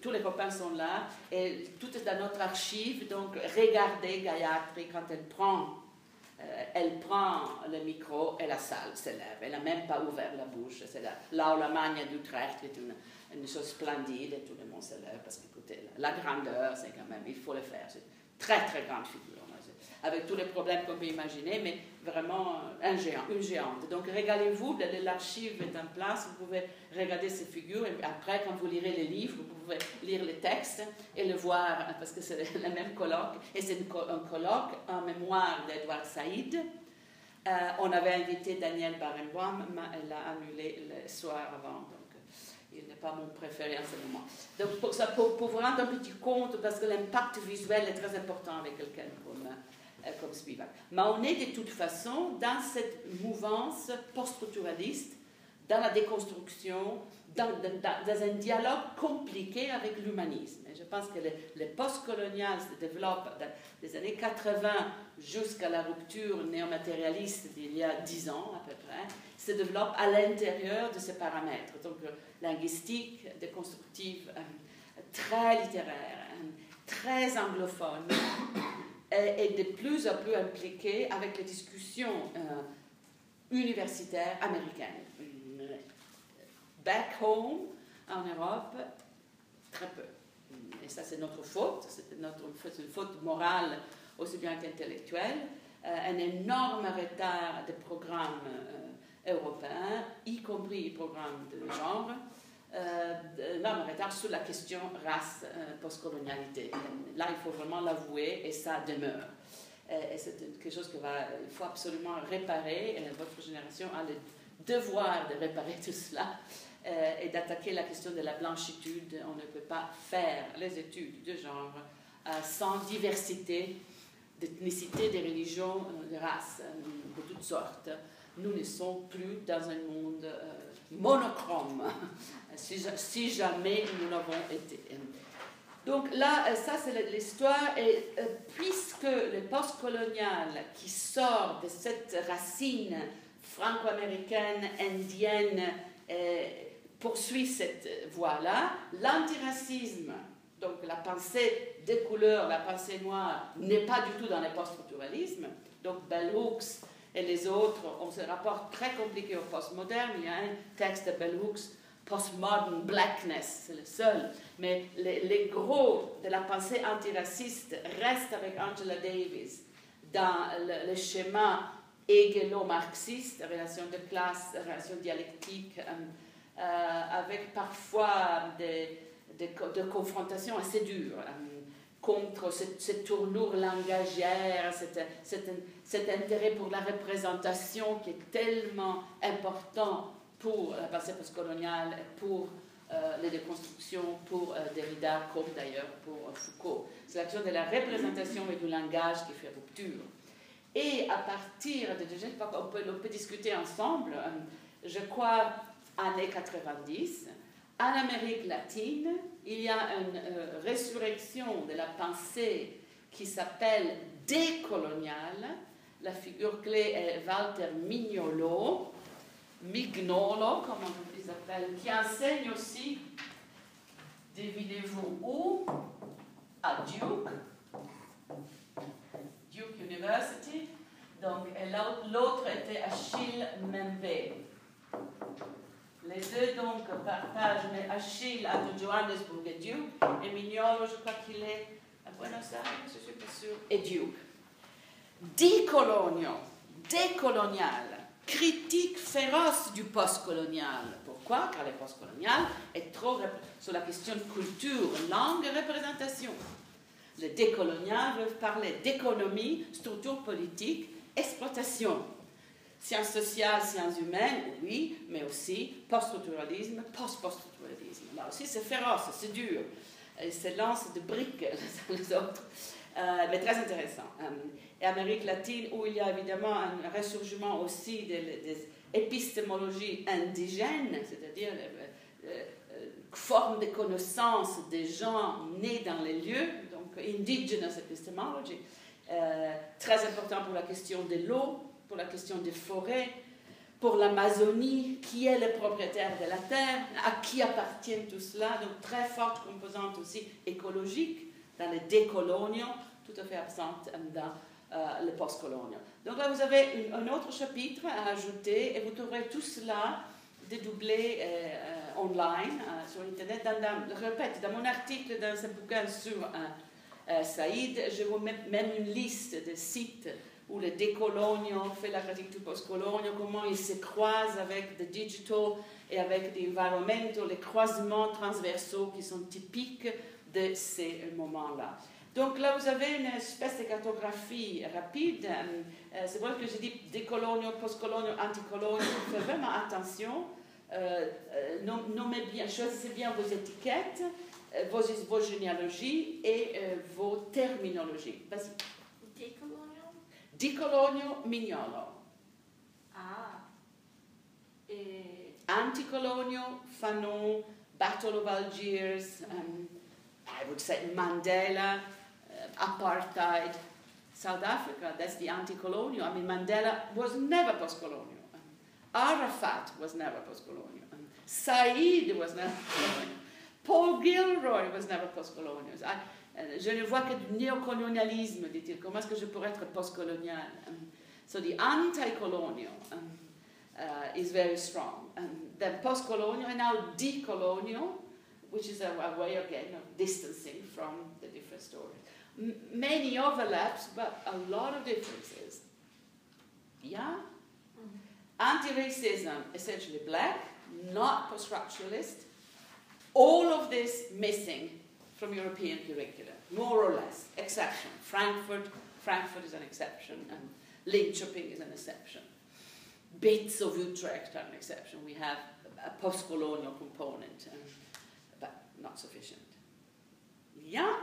Tous les copains sont là. Et tout est dans notre archive. Donc, regardez Gayatri quand elle prend. Elle prend le micro et la salle s'élève. Elle n'a même pas ouvert la bouche. C'est l'aula magna d'Utrecht qui est une, une chose splendide tout le monde se lève parce qu'écoutez, la, grandeur, c'est quand même, il faut le faire. C'est une très très grande figure, avec tous les problèmes qu'on peut imaginer, mais vraiment un géant, une géante. Donc régalez-vous, l'archive est en place, vous pouvez regarder ces figures et après, quand vous lirez les livres, vous pouvez lire les textes et le voir parce que c'est le même colloque. Et c'est un colloque en mémoire d'Edouard Saïd. Euh, on avait invité Daniel Barenboim, mais elle a annulé le soir avant il n'est pas mon préféré en ce moment. Donc pour, ça, pour, vous rendre un petit compte, parce que l'impact visuel est très important avec quelqu'un comme, euh, comme Spivak. Mais on est de toute façon dans cette mouvance post-structuraliste, dans la déconstruction, dans, un dialogue compliqué avec l'humanisme. Je pense que le, post-colonial se développe des années 80 jusqu'à la rupture néomatérialiste d'il y a 10 ans à peu près, se développe à l'intérieur de ces paramètres. Donc, linguistique, déconstructive, euh, très littéraire, euh, très anglophone, et, de plus en plus impliquée avec les discussions euh, universitaires américaines. Back home, en Europe, très peu. Et ça, c'est notre faute, c'est notre une faute morale aussi bien qu'intellectuelle. un énorme retard de programmes européens, y compris programmes de genre, euh, retard sur la question race, euh, postcolonialité. Là, il faut vraiment l'avouer et ça demeure. Euh, et c'est quelque chose qu'il faut absolument réparer. Et votre génération a le devoir de réparer tout cela euh, et d'attaquer la question de la blanchitude. On ne peut pas faire les études de genre euh, sans diversité d'ethnicité, de religions, de races, de toutes sortes. Nous ne sommes plus dans un monde monochrome, si, jamais nous l'avons été. Donc là, ça c'est l'histoire, et puisque le postcolonial qui sort de cette racine franco-américaine, indienne, poursuit cette voie-là, l'antiracisme, donc la pensée des couleurs, la pensée noire, n'est pas du tout dans le post-structuralisme. Donc Bell Hooks et les autres ont ce rapport très compliqué au postmoderne. Il y a un texte de Bell Hooks, Postmodern Blackness, c'est le seul. Mais les, gros de la pensée antiraciste restent avec Angela Davis dans le, schéma hegelo-marxiste, relation de classe, relation dialectique, euh, avec parfois des, des, confrontations assez dures euh, contre cette, cette, tournure langagière, cet, cet, intérêt pour la représentation qui est tellement important pour la pensée postcoloniale, pour euh, les déconstructions, pour Derrida, comme d'ailleurs pour Foucault. C'est l'action de la représentation et du langage qui fait rupture. Et à partir de, je sais pas, on peut discuter ensemble, je crois années 90, en Amérique latine, il y a une euh, résurrection de la pensée qui s'appelle décoloniale. La figure clé est Walter Mignolo, Mignolo, comme on les appelle, qui enseigne aussi, devinez-vous où À Duke, Duke University. Donc, l'autre était Achille Membe. Les deux donc partagent, mais Achille à Johannesburg et Duke, et Mignolo, je crois qu'il est à Buenos Aires, je suis pas sûre, et Duke. Dicolonio, décolonial, critique féroce du postcolonial. Pourquoi? Car le postcolonial est trop sur la question de culture, langue et représentation. Le décolonial veut parler d'économie, structure politique, exploitation. Sciences sociales, sciences humaines, oui, mais aussi post-structuralisme, post-post-structuralisme. Là aussi, c'est féroce, c'est dur. Et c'est lance de briques les uns les autres, euh, mais très intéressant. Euh, et Amérique latine, où il y a évidemment un ressurgement aussi des, épistémologies indigènes, c'est-à-dire euh, forme de connaissance des gens nés dans les lieux, donc indigenous epistemology, très important pour la question de l'eau, pour la question des forêts, pour l'Amazonie, qui est le propriétaire de la terre, à qui appartient tout cela, donc très forte composante aussi écologique dans les décoloniaux, tout à fait absente dans euh, le postcolonial. Donc là, vous avez un autre chapitre à ajouter et vous trouverez tout cela dédoublé euh, online euh, sur Internet. Je répète, dans mon article, dans ce bouquin sur Saïd, je vous mets même une liste de sites où le décolonio fait la critique du postcolonio, comment il se croise avec le digital et avec l'environnement, les croisements transversaux qui sont typiques de ces moments-là. Donc là, vous avez une espèce de cartographie rapide. Euh, c'est vrai que je dis décolonio, postcolonio, anticolonio. Faites vraiment attention. Euh, euh, nommez bien, choisissez bien vos étiquettes, vos généalogies et vos terminologies. Vas-y. Di Colonio Mignolo.
Ah. E...
Anticolonio, Fanon, Battle of Algiers, um, I would say Mandela, uh, apartheid, South Africa, that's the anti-colonial. I mean, Mandela was never post-colonial. Um, Arafat was never post-colonial. Um, Said was never post-colonial. Paul Gilroy was never post-colonial. Euh, je ne vois que du néocolonialisme, dit-il. Comment est-ce que je pourrais être postcolonial? Um, so the anti-colonial um, uh, is very strong. Um, then post-colonial and now decolonial, which is a, a, way again of distancing from the different stories. M many overlaps, but a lot of differences. Yeah? Mm -hmm. Anti-racism, essentially black, not post-structuralist. All of this missing from European curricula, more or less, exception. Frankfurt, Frankfurt is an exception, and Linköping is an exception. Bits of Utrecht are an exception. We have a post-colonial component, but not sufficient. Yeah.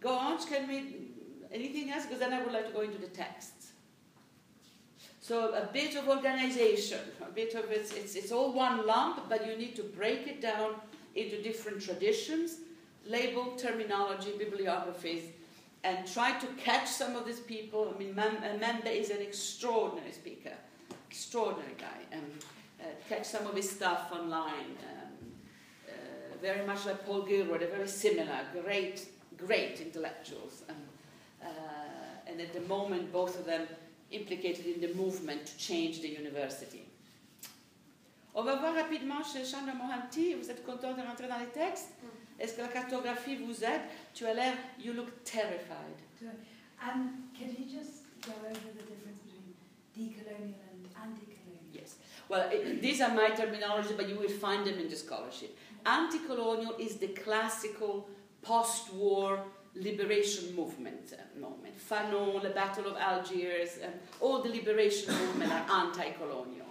Go on, can we, anything else? Because then I would like to go into the texts. So a bit of organization, a bit of it's, it's, it's all one lump, but you need to break it down into different traditions, label terminology, bibliographies, and try to catch some of these people. I mean, Membe is an extraordinary speaker, extraordinary guy, and uh, catch some of his stuff online. Um, uh, very much like Paul Gilroy, they're very similar, great, great intellectuals. And, uh, and at the moment, both of them implicated in the movement to change the university. On va voir rapidement chez Chandra Mohanty. Vous êtes content de rentrer dans les textes mm. Est-ce que la cartographie vous aide Tu as l'air, you look terrified.
Um, can you just go over the difference between decolonial and anti-colonial?
Yes. Well, it, these are my terminology, but you will find them in the scholarship. Anti-colonial is the classical post-war liberation movement uh, moment. Fanon, the Battle of Algiers, um, all the liberation movements are anti-colonial.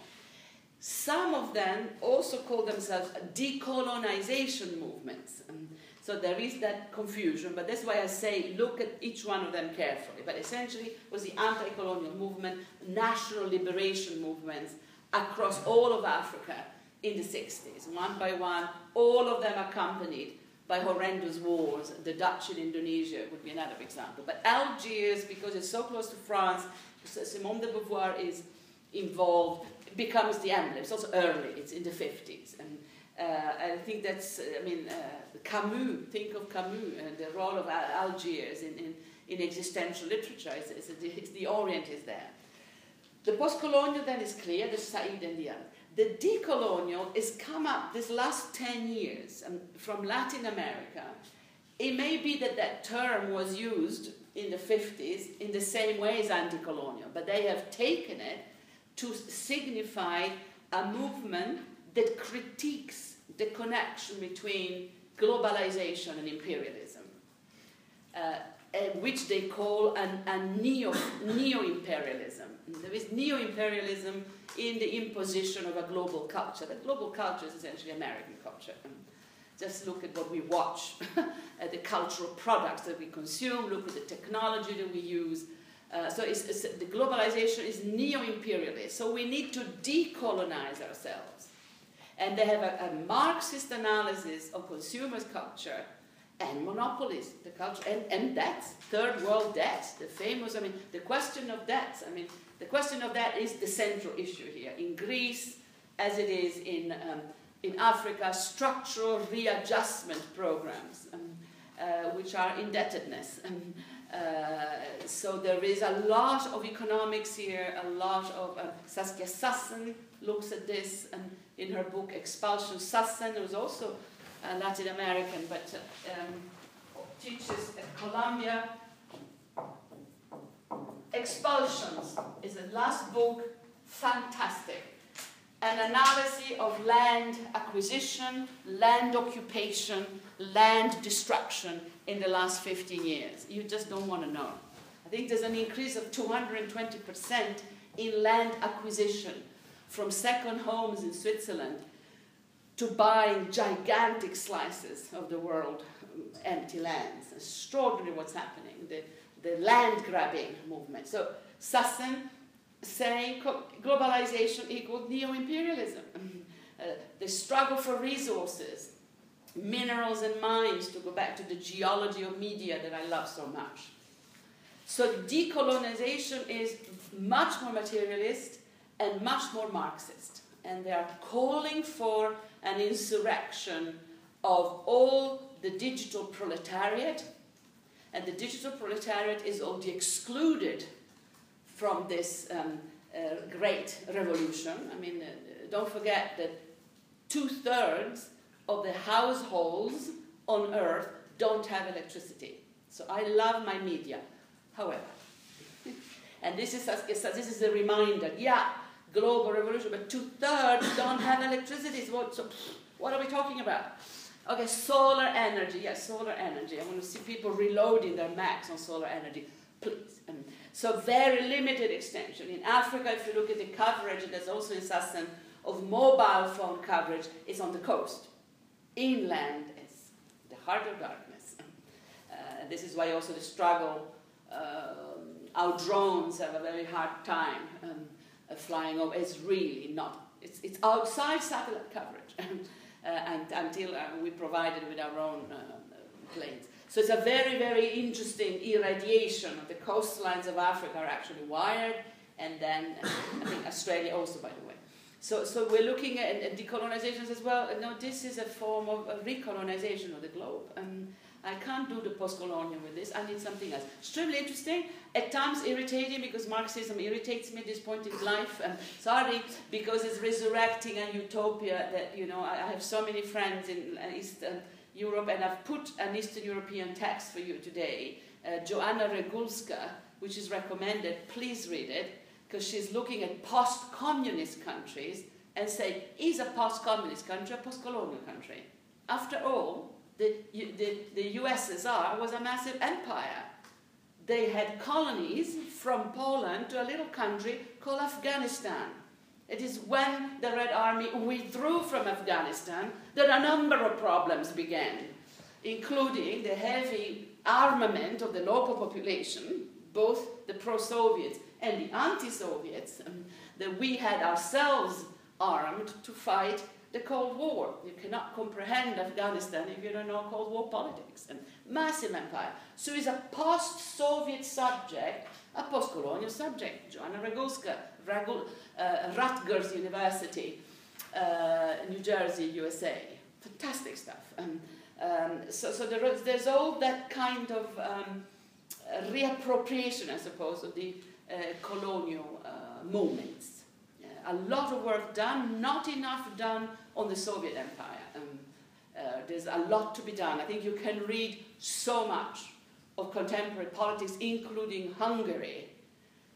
Some of them also call themselves decolonization movements. Um, so there is that confusion, but that's why I say look at each one of them carefully. But essentially, was the anti-colonial movement, national liberation movements across all of Africa in the 60s, one by one, all of them accompanied by horrendous wars. The Dutch in Indonesia would be another example. But Algiers, because it's so close to France, Simone de Beauvoir is involved, becomes the emblem. It's also early, it's in the 50s. And uh, I think that's, I mean, uh, Camus, think of Camus and the role of Algiers in, in, in existential literature. It's, it's, it's, the Orient is there. The post-colonial then is clear, the Said and the other. The decolonial has come up this last 10 years um, from Latin America. It may be that that term was used in the 50s in the same way as anti-colonial, but they have taken it to signify a movement that critiques the connection between globalization and imperialism, uh, which they call an, a neo, neo-imperialism. There is neo-imperialism in the imposition of a global culture. That global culture is essentially American culture. Just look at what we watch, at the cultural products that we consume, look at the technology that we use. Uh, so it's, it's, the globalization is neo-imperialist. So we need to decolonize ourselves. And they have a, a Marxist analysis of consumers' culture and monopolies, the culture, and, and debts, third world debts, the famous, I mean, the question of debts. I mean, the question of that is the central issue here. In Greece, as it is in, um, in Africa, structural readjustment programs, um, uh, which are indebtedness. Um, so there is a lot of economics here, a lot of... Uh, Saskia Sassen looks at this and in her book Expulsion. Sassen was also Latin American, but uh, um, teaches at Columbia Expulsions is the last book, fantastic. An analysis of land acquisition, land occupation, land destruction in the last 15 years. You just don't want to know. I think there's an increase of 220% in land acquisition from second homes in Switzerland to buying gigantic slices of the world empty lands. Extraordinary what's happening. The, the land grabbing movement. So Sassen saying globalization equals neo imperialism. uh, the struggle for resources, minerals and mines, to go back to the geology of media that I love so much. So decolonization is much more materialist and much more Marxist. And they are calling for an insurrection of all the digital proletariat and the digital proletariat is already excluded from this um, uh, great revolution. I mean, uh, don't forget that two thirds of the households on earth don't have electricity. So I love my media. However, and this is, a, this is a reminder yeah, global revolution, but two thirds don't have electricity. So what, so what are we talking about? Okay, solar energy. Yes, solar energy. I want to see people reloading their Macs on solar energy, please. Um, so very limited extension. In Africa, if you look at the coverage, there's also in Sassen of mobile phone coverage is on the coast. Inland is the heart of darkness. Uh, this is why also the struggle, um, our drones have a very hard time um, uh, flying over. It's really not, it's, it's outside satellite coverage uh, and, until uh, we provide it with our own uh, planes. So it's a very, very interesting irradiation of the coastlines of Africa are actually wired, and then I think Australia also, by the way. So, so we're looking at, at decolonizations as well. No, this is a form of a recolonization of the globe. And I can't do the post-colonial with this. I need something else. Extremely interesting, at times irritating because Marxism irritates me at this point in life. And sorry, because it's resurrecting a utopia that, you know, I, I have so many friends in uh, Eastern um, Europe, and I've put an Eastern European text for you today, uh, Joanna Regulska, which is recommended. Please read it because she's looking at post-communist countries and say, is a post-communist country a post-colonial country? After all, the, the, the USSR was a massive empire. They had colonies from Poland to a little country called Afghanistan. It is when the Red Army withdrew from Afghanistan that a number of problems began, including the heavy armament of the local population, both the pro-Soviets and the anti-Soviets, um, that we had ourselves armed to fight the Cold War. You cannot comprehend Afghanistan if you don't know Cold War politics. And massive empire. So it's a post-Soviet subject, a post-colonial subject. Joanna Regulska, Ragul, uh, Rutgers University, uh, New Jersey, USA. Fantastic stuff. Um, um, so so there is, there's all that kind of um, reappropriation, I suppose, of the colonial uh, moments. a lot of work done, not enough done on the Soviet Empire. Um, uh, there's a lot to be done. I think you can read so much of contemporary politics, including Hungary,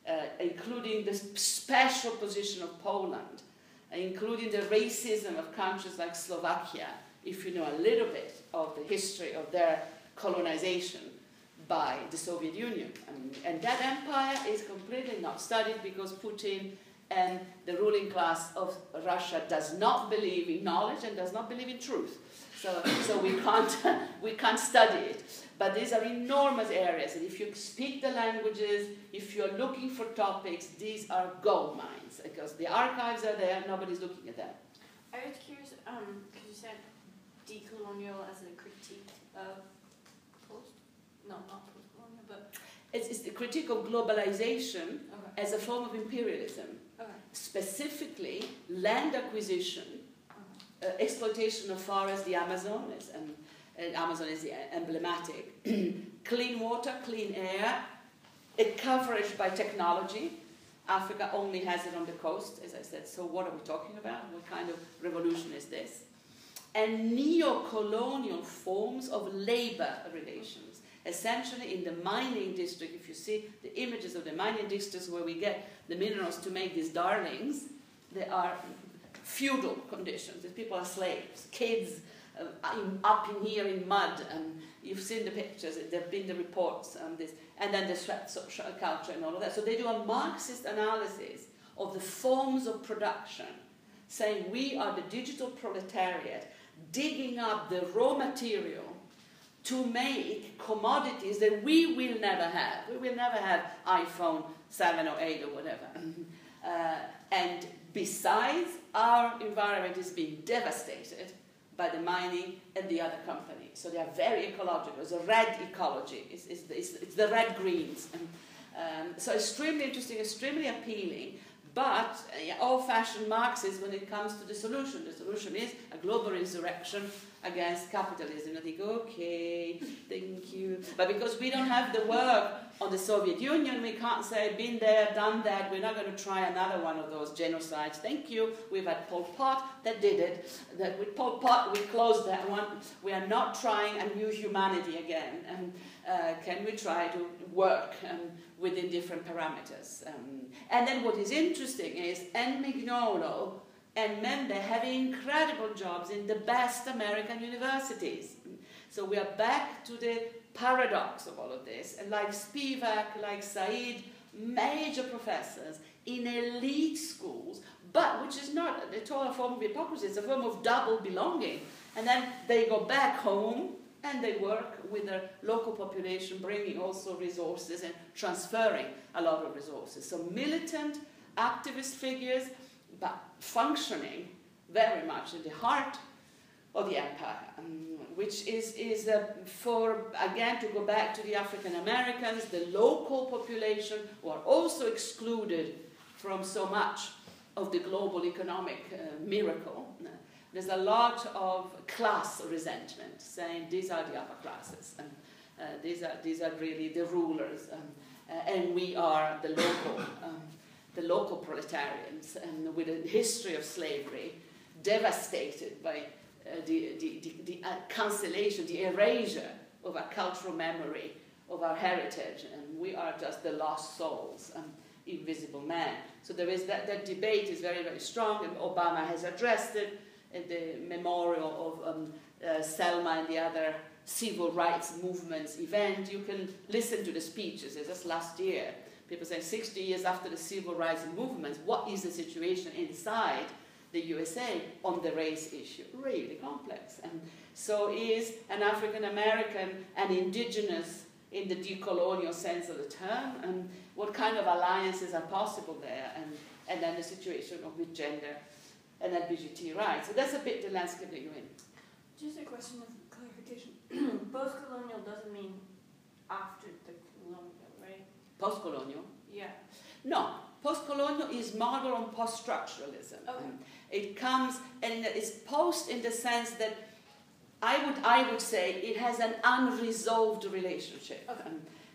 uh, including the special position of Poland, uh, including the racism of countries like Slovakia, if you know a little bit of the history of their colonization by the Soviet Union. And that empire is completely not studied because Putin and the ruling class of Russia does not believe in knowledge and does not believe in truth. So, so we, can't, we can't study it. But these are enormous areas, and if you speak the languages, if you're looking for topics, these are gold mines because the archives are there, nobody's looking at them.
I was curious, because um, you said decolonial as a critique of post, no, not.
It's, it's the critique of globalization
okay.
as a form of imperialism.
Okay.
Specifically, land acquisition, uh, exploitation of forests, the Amazon, is, and, and Amazon is emblematic, clean water, clean air, a coverage by technology. Africa only has it on the coast, as I said. So what are we talking about? What kind of revolution is this? And neo-colonial forms of labor relations essentially in the mining district, if you see the images of the mining districts where we get the minerals to make these darlings, they are feudal conditions. These people are slaves, kids uh, up in here in mud, and you've seen the pictures, there have been the reports on this, and then the sweat social culture and all of that. So they do a Marxist analysis of the forms of production, saying we are the digital proletariat digging up the raw material to make commodities that we will never have. We will never have iPhone 7 or 8 or whatever. uh, and besides, our environment is being devastated by the mining and the other companies. So they are very ecological. It's a red ecology. It's, it's, it's, it's the red greens. Um, so extremely interesting, extremely appealing. But uh, old-fashioned Marxist when it comes to the solution. The solution is a global insurrection against capitalism. I think, okay, thank you. But because we don't have the work on the Soviet Union, we can't say, been there, done that, we're not going to try another one of those genocides. Thank you. We've had Pol Pot that did it. That with Pol Pot, we closed that one. We are not trying a new humanity again. And uh, can we try to work um, within different parameters? Um, and then what is interesting is Anne Mignolo and Mende have incredible jobs in the best American universities. So we are back to the paradox of all of this. And like Spivak, like Said, major professors in elite schools, but which is not at all a form of hypocrisy, it's a form of double belonging. And then they go back home and they work with their local population, bringing also resources and transferring a lot of resources. So militant, activist figures, but functioning very much in the heart of the empire, um, which is, is uh, for, again, to go back to the African Americans, the local population, who are also excluded from so much of the global economic uh, miracle. There's a lot of class resentment, saying these are the upper classes, and uh, these, are, these are really the rulers, um, uh, and we are the local. Um, the local proletarians and with a history of slavery devastated by uh, the, the, the, the uh, cancellation, the erasure of our cultural memory, of our heritage, and we are just the lost souls, um, invisible men. So there is that, that debate is very, very strong, and Obama has addressed it the memorial of um, uh, Selma and the other civil rights movements event. You can listen to the speeches, it's just last year. People say 60 years after the civil rights movement, what is the situation inside the USA on the race issue? Really complex. And so is an African American and indigenous in the decolonial sense of the term, and what kind of alliances are possible there, and, and then the situation of with and LGBT rights. So that's a bit the landscape that you're in.
Just a question of clarification. Post-colonial doesn't mean after the colonial, right?
Post-colonial?
Yeah.
No, post-colonial is modeled on post-structuralism.
Okay.
It comes and it's post in the sense that I would I would say it has an unresolved relationship.
Okay.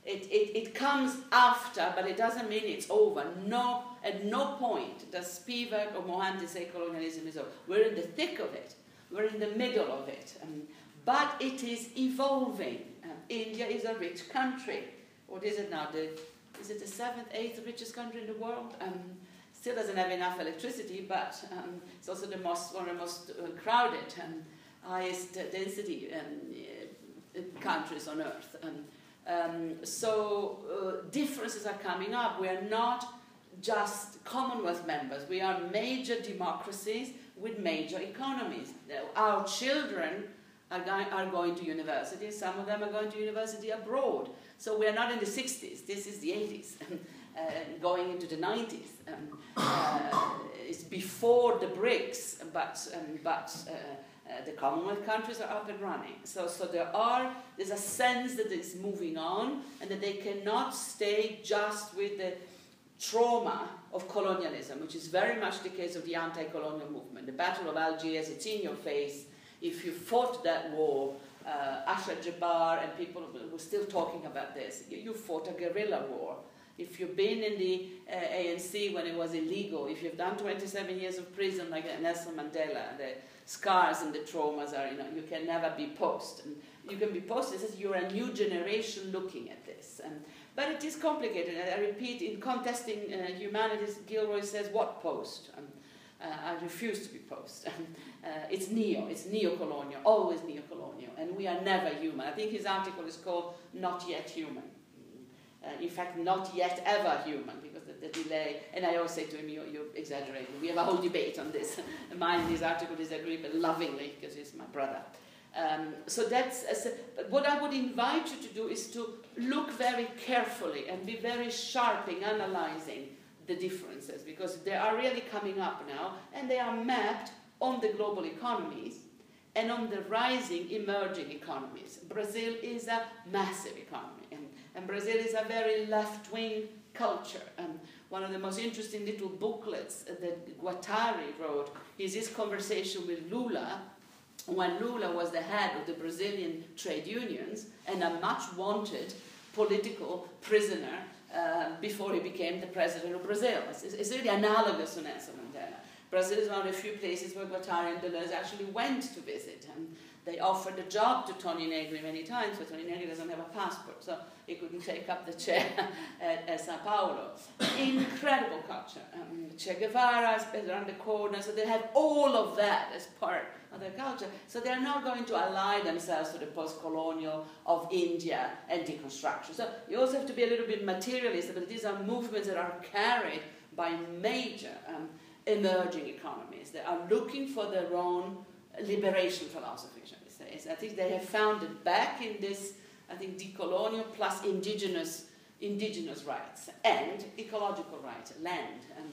It, it, it comes after, but it doesn't mean it's over. No, at no point does Spivak or Mohanty say colonialism is over. We're in the thick of it. We're in the middle of it. Um, but it is evolving. Um, India is a rich country. What is it now? The, is it the seventh, eighth richest country in the world? Um, still doesn't have enough electricity, but um, it's also the most, one of the most uh, crowded and highest density um, countries on earth. Um, so uh, differences are coming up. We are not just Commonwealth members. We are major democracies with major economies. Our children are, going, are going to university. Some of them are going to university abroad. So we are not in the 60s. This is the 80s. uh, going into the 90s. Um, uh, it's before the BRICS, but, um, but uh, uh, the Commonwealth countries are up and running. So, so there are, there's a sense that it's moving on and that they cannot stay just with the trauma of colonialism, which is very much the case of the anti-colonial movement. The Battle of Algiers, it's in your face. If you fought that war, uh, Ashraf Jabbar and people were still talking about this, you, you fought a guerrilla war if you've been in the uh, ANC when it was illegal, if you've done 27 years of prison like Nelson Mandela, the scars and the traumas are, you know, you can never be post. And you can be post, it says you're a new generation looking at this. And, but it is complicated. I repeat, in contesting uh, humanities, Gilroy says, what post? Um, uh, I refuse to be post. uh, it's neo, it's neo-colonial, always neo-colonial, and we are never human. I think his article is called Not Yet Human. Uh, in fact, not yet ever human, because the, the, delay, and I always say to him, you're, you're exaggerating. We have a whole debate on this. Mine his article disagree, but lovingly, because he's my brother. Um, so that's, a, what I would invite you to do is to look very carefully and be very sharp in analyzing the differences, because they are really coming up now, and they are mapped on the global economies and on the rising emerging economies. Brazil is a massive economy and Brazil is a very left-wing culture. And one of the most interesting little booklets that Guattari wrote is his conversation with Lula when Lula was the head of the Brazilian trade unions and a much wanted political prisoner uh, before he became the president of Brazil. It's, it's really analogous to Nelson Mandela. Brazil is one of the few places where Guattari and Deleuze actually went to visit. They offered a job to Tony Negri many times, but Tony Negri doesn't have a passport, so he couldn't take up the chair at, at Sao Paulo. Incredible culture. Um, che Guevara is around the corner, so they have all of that as part of their culture. So they're not going to ally themselves to the post-colonial of India and deconstruction. So you also have to be a little bit materialist, but these are movements that are carried by major um, emerging economies that are looking for their own liberation philosophy, shall we say. I think they have found it back in this, I think, decolonial plus indigenous, indigenous rights and ecological rights, land, and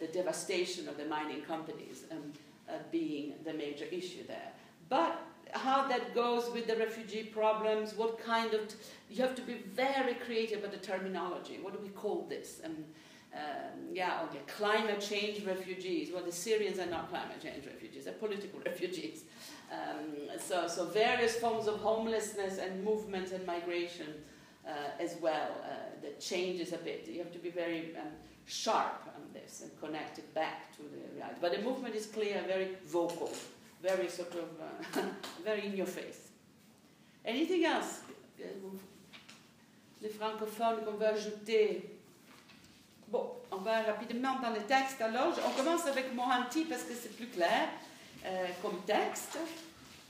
the devastation of the mining companies um, uh, being the major issue there. But how that goes with the refugee problems, what kind of, you have to be very creative about the terminology. What do we call this? Um, um, yeah, okay, climate change refugees. Well, the Syrians are not climate change refugees, they're political refugees. Um, so, so various forms of homelessness and movement and migration uh, as well uh, that changes a bit. You have to be very um, sharp on this and connect it back to the reality. But the movement is clear, very vocal, very sort of, uh, very in your face. Anything else? Les francophones qu'on veut ajouter Bon, on va rapidement dans le texte. Alors, on commence avec Mohanty parce que c'est plus clair euh, comme texte.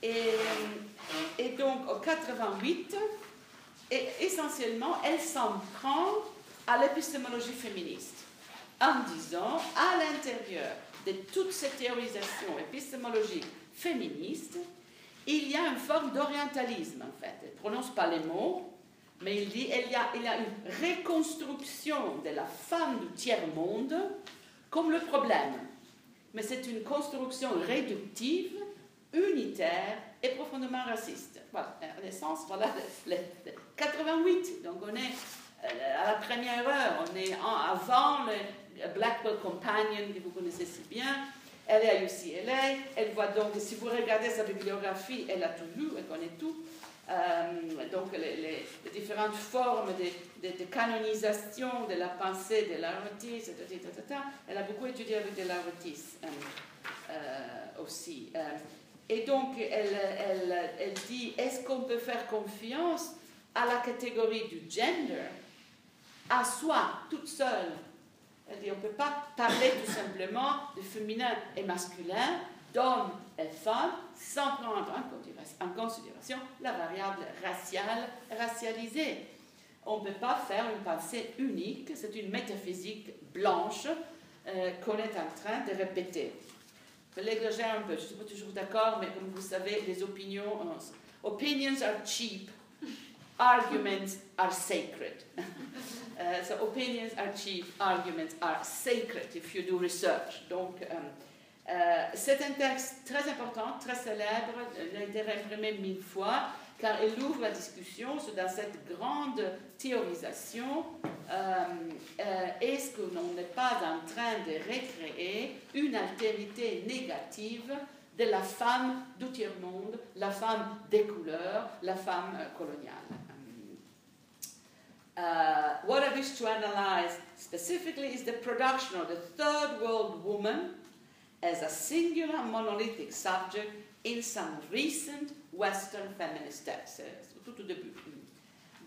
Et, et, donc, au 88, et essentiellement, elle s'en prend à l'épistémologie féministe en disant, à l'intérieur de toute cette théorisation épistémologique féministe, il y a une forme d'orientalisme, en fait. Elle ne prononce pas les mots, mais il dit qu'il y, a, il y a une reconstruction de la femme du tiers-monde comme le problème. Mais c'est une construction réductive, unitaire et profondément raciste. Voilà, en essence, voilà, le, 88, donc on est euh, à la première heure, on est avant le Blackwell Companion que vous connaissez si bien. Elle est à UCLA, elle voit donc, si vous regardez sa bibliographie, elle a tout lu, elle connaît tout. Euh, donc les, différentes formes de, de, de, canonisation de la pensée de Larotis, elle a beaucoup étudié avec de Larotis euh, euh, aussi. Euh, et donc elle, elle, dit, est-ce qu'on peut faire confiance à la catégorie du gender, à soi, toute seule? Elle dit, on ne peut pas parler tout simplement de féminin et masculin, d'homme et femme, sans prendre en considération la variable raciale, racialisée. On ne peut pas faire une pensée unique, c'est une métaphysique blanche euh, qu'on est en train de répéter. Je un peu, je ne suis pas toujours d'accord, mais comme vous savez, les opinions, euh, opinions are cheap, arguments are sacred. uh, so opinions are cheap, arguments are sacred if you do research. Donc, euh, c'est un texte très important, très célèbre, il a été imprimé mille fois, car il ouvre la discussion dans cette grande théorisation. Euh, euh, est-ce que l'on n'est pas en train de recréer une altérité négative de la femme du tiers-monde, la femme des couleurs, la femme coloniale? What I wish to analyze specifically is the production of the third world woman as a singular monolithic subject in some recent Western feminist texts, tout au début.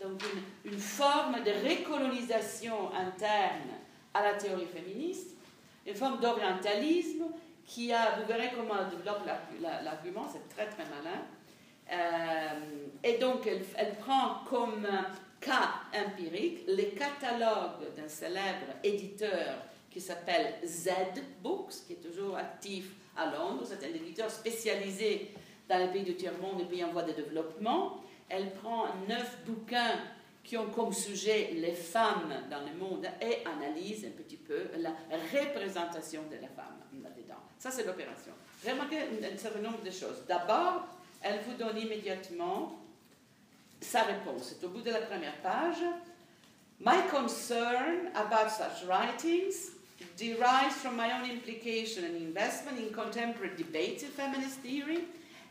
Donc une, forme de recolonisation interne à la théorie féministe, une forme d'orientalisme qui a, vous verrez comment elle développe l'argument, c'est très très malin. Euh, et donc elle, elle prend comme cas empirique les catalogues d'un célèbre éditeur qui s'appelle Z Books, qui est toujours actif à Londres. C'est un éditeur spécialisé dans les pays du tiers-monde et pays en voie de développement. Elle prend neuf bouquins qui ont comme sujet les femmes dans le monde et analyse un petit peu la représentation de la femme là-dedans. Ça, c'est l'opération. Remarquez un certain nombre de choses. D'abord, elle vous donne immédiatement sa réponse. C'est au bout de la première page. My concern about such writings derives from my own implication and investment in contemporary debates in feminist theory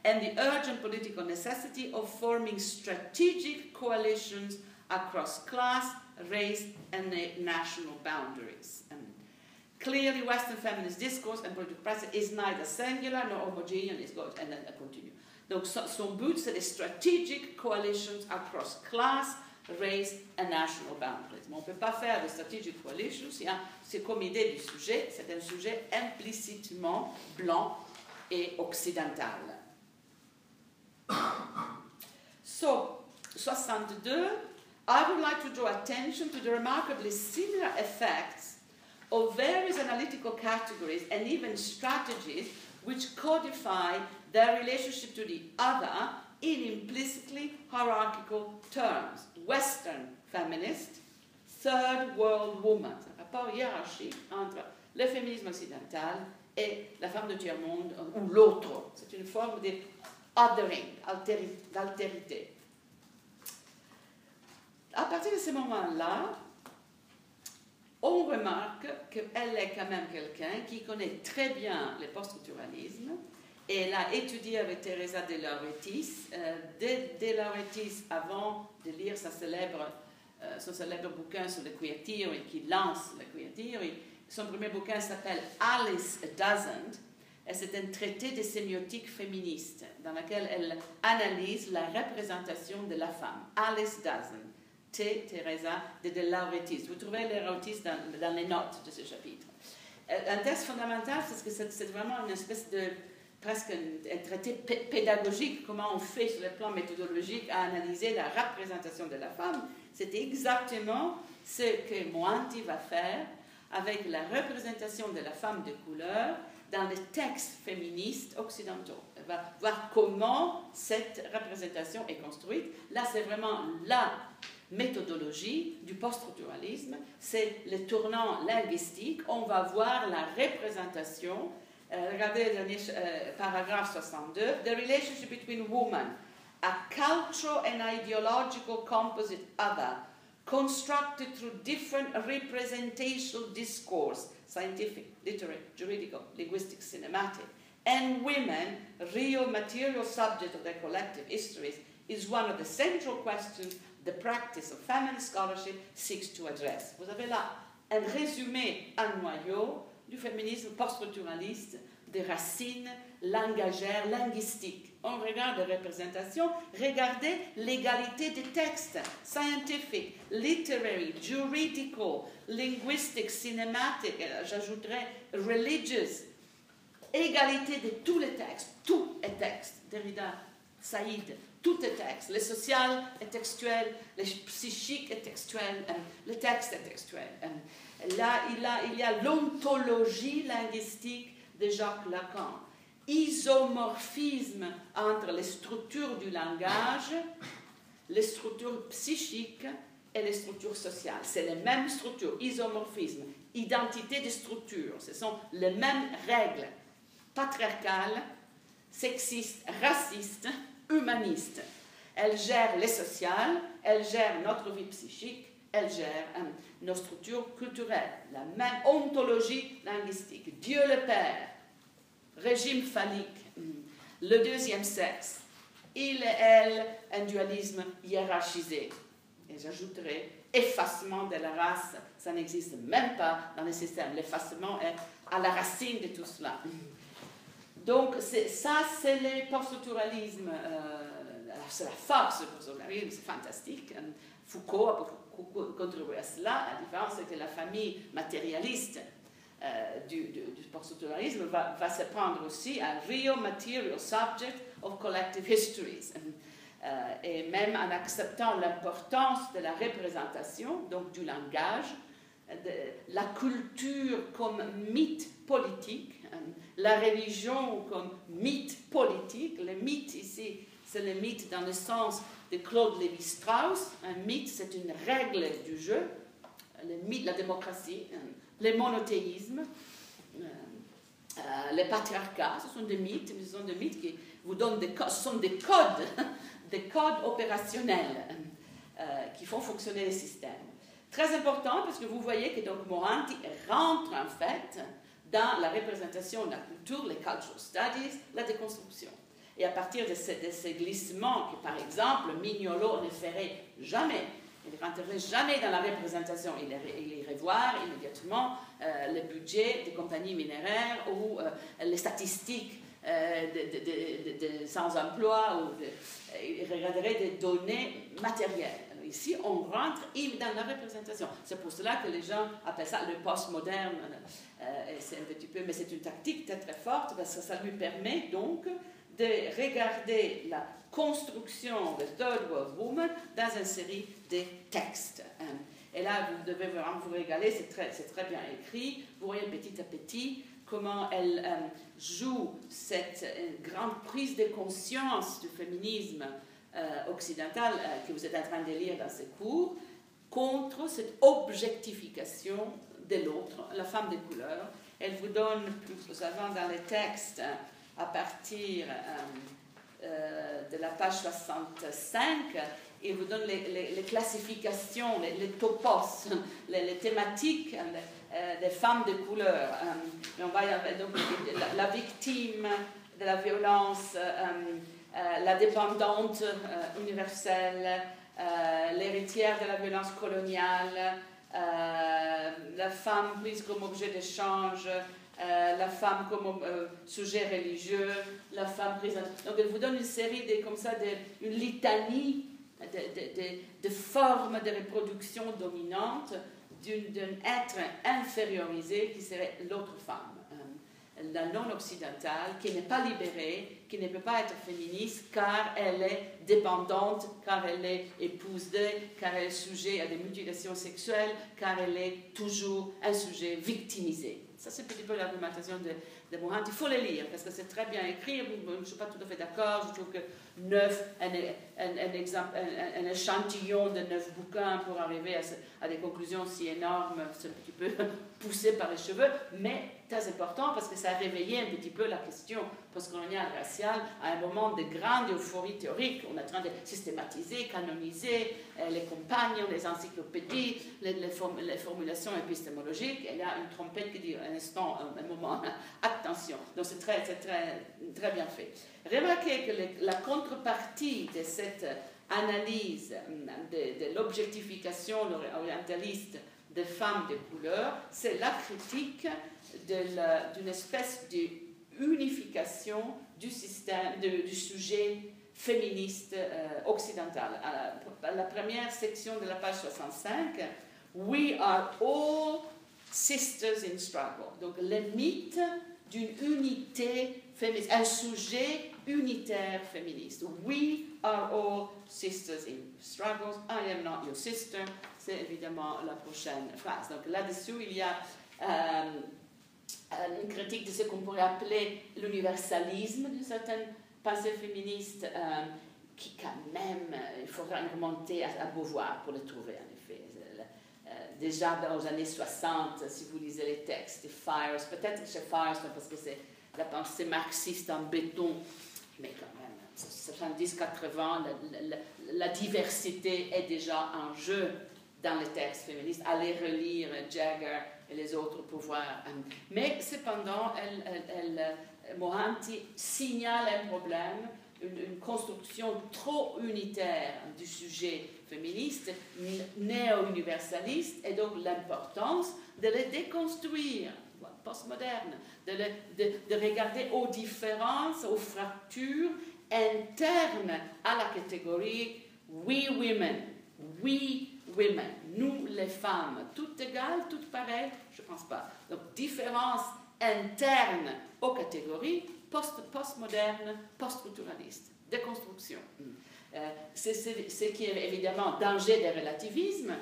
and the urgent political necessity of forming strategic coalitions across class, race, and national boundaries. And clearly, Western feminist discourse and political practice is neither singular nor homogeneous. And then I continue. Donc, son but, c'est strategic coalitions across class, race and national boundaries. Mais on ne peut pas faire de strategic coalitions, c'est comme idée du sujet, c'est un sujet implicitement blanc et occidental. So, 62, I would like to draw attention to the remarkably similar effects of various analytical categories and even strategies which codify their relationship to the other in implicitly hierarchical terms. Western feminist, third world woman. Un rapport hiérarchique entre le féminisme occidental et la femme de tiers-monde ou l'autre. C'est une forme de othering, d'altérité. À partir de ce moment-là, on remarque qu'elle est quand même quelqu'un qui connaît très bien le post-structuralisme. Et elle a étudié avec Teresa de Lauretis. Euh, de, Lauretis, avant de lire sa célèbre, euh, son célèbre bouquin sur le queer theory, qui lance le queer theory, son premier bouquin s'appelle Alice Doesn't. C'est un traité de sémiotique féministe dans lequel elle analyse la représentation de la femme. Alice Doesn't. T. Teresa de, de Lauretis. Vous trouvez les Lauretis dans, dans, les notes de ce chapitre. Euh, un texte fondamental, parce que c'est vraiment une espèce de presque un, traité pédagogique, comment on fait sur le plan méthodologique à analyser la représentation de la femme. C'est exactement ce que Moanti va faire avec la représentation de la femme de couleur dans les textes féministes occidentaux. Elle va voir comment cette représentation est construite. Là, c'est vraiment la méthodologie du post-structuralisme, c'est le tournant linguistique. On va voir la représentation. Euh, regardez le dernier euh, paragraphe 62. The relationship between women, a cultural and ideological composite other, constructed through different representational discourse, scientific, literary, juridical, linguistic, cinematic, and women, real material subject of their collective histories, is one of the central questions the practice of feminist scholarship seeks to address. Vous avez là un résumé, un noyau du féminisme post-structuraliste, des racines langagères, linguistiques. On regarde les représentations, regardez l'égalité des textes, scientific, literary, juridical, linguistic, cinématique, j'ajouterais religious, égalité de tous les textes, tous les textes, Derrida, Saïd, tout est texte. Le social est textuel, le psychique est textuel, euh, le texte est textuel. Là, il, a, il y a l'ontologie linguistique de Jacques Lacan. Isomorphisme entre les structures du langage, les structures psychiques et les structures sociales. C'est les mêmes structures. Isomorphisme, identité des structures. Ce sont les mêmes règles patriarcales, sexistes, racistes humaniste. Elle gère les sociales, elle gère notre vie psychique, elle gère nos structures culturelles, la même ontologie linguistique. Dieu le Père, régime phallique, hmm, le deuxième sexe, il et elle, un dualisme hiérarchisé. Et j'ajouterai effacement de la race, ça n'existe même pas dans le système. L'effacement est à la racine de tout cela. Donc, ça, c'est le post-structuralisme. Euh, c'est la force du post-structuralisme, c'est fantastique. Foucault a beaucoup contribué à cela. La différence, c'est que la famille matérialiste euh, du, post-structuralisme va, va, se prendre aussi à real material subject of collective histories. et même en acceptant l'importance de la représentation, donc du langage, de la culture comme mythe politique, la religion comme mythe politique. Le mythe ici, c'est le mythe dans le sens de Claude Lévi-Strauss. Un mythe, c'est une règle du jeu. Le mythe, la démocratie, le monothéisme, euh, euh, le patriarcat, ce sont des mythes, ce sont des mythes qui vous donnent des codes, sont des codes, des codes opérationnels euh, qui font fonctionner les systèmes. Très important parce que vous voyez que donc Moranti rentre en fait dans la représentation de la culture, les cultural studies, la déconstruction. Et à partir de ces, glissements, que par exemple, Mignolo ne ferait jamais, il ne rentrerait jamais dans la représentation, il irait voir immédiatement euh, le budget des compagnies minéraires ou euh, les statistiques euh, de, de, sans emploi, ou il regarderait des données matérielles. Ici, on rentre dans la représentation. C'est pour cela que les gens appellent ça le postmoderne. c'est un petit peu, mais c'est une tactique très très forte parce que ça lui permet donc de regarder la construction de Third World Woman dans une série de textes. Et là, vous devez vraiment vous régaler, c'est très, très bien écrit. Vous voyez petit à petit comment elle euh, joue cette euh, grande prise de conscience du féminisme euh, occidental que vous êtes en train de lire dans ces cours, contre cette objectification de l'autre, la femme de couleur. Elle vous donne plus avant dans les textes à partir euh, euh, de la page 65, il vous donne les, classifications, les, topos, les, thématiques euh, des femmes de couleur. on va, donc, la, victime de la violence, la dépendante universelle, l'héritière de la violence coloniale, la femme prise comme objet d'échange, euh, la femme comme euh, sujet religieux, la femme prise. Donc elle vous donne une série de, comme ça, de, une litanie de, de, formes de reproduction dominantes d'un être infériorisé qui serait l'autre femme la non-occidentale, qui n'est pas libérée, qui ne peut pas être féministe car elle est dépendante, car elle est épousée, car elle est sujet à des mutilations sexuelles, car elle est toujours un sujet victimisé. Ça, c'est un petit peu l'argumentation de, de. Il faut les lire parce que c'est très bien écrit. Je ne suis pas tout à fait d'accord. Je trouve que neuf, un, un, exemple, un, échantillon de neuf bouquins pour arriver à des conclusions si énormes, c'est un petit peu poussé par les cheveux. Mais très important parce que ça a réveillé un petit peu la question postcoloniale raciale à un moment de grande euphorie théorique. On est en train de systématiser, canoniser euh, les compagnes, les encyclopédies, les, formulations épistémologiques. il y a une trompette qui dit un instant, un, moment, attention. Donc c'est très, très, très bien fait. Remarquez que la contrepartie de cette analyse de, de l'objectification orientaliste des femmes de couleur, c'est la critique d'une espèce d'unification du du sujet féministe euh, occidental. À la, première section de la page 65, We are all sisters in struggle. Donc le mythe d'une unité un sujet unitaire féministe. We are all sisters in struggles. I am not your sister. C'est évidemment la prochaine phrase. Donc là-dessous, il y a euh, euh, une critique de ce qu'on pourrait appeler l'universalisme d'une certaine pensée féministe, euh, qui quand même, il faudra remonter à, à, Beauvoir pour le trouver en effet. déjà dans les années 60, si vous lisez les textes de Fires, peut-être chez Fires, parce que c'est la pensée marxiste en béton, mais quand même, 70-80, la, diversité est déjà en jeu dans les textes féministes. Allez relire Jagger et les autres pouvoirs. Mais cependant, elle, euh, Mohanty signale un problème, une, construction trop unitaire du sujet féministe, néo-universaliste, et donc l'importance de les déconstruire, postmoderne, de, de, de regarder aux différences, aux fractures internes à la catégorie we women, we women, nous les femmes, toutes égales, toutes pareilles? Je ne pense pas. Donc, différence interne aux catégories post postmodernes, post-culturalistes, déconstruction. Euh, c'est ce qui est évidemment danger des relativismes,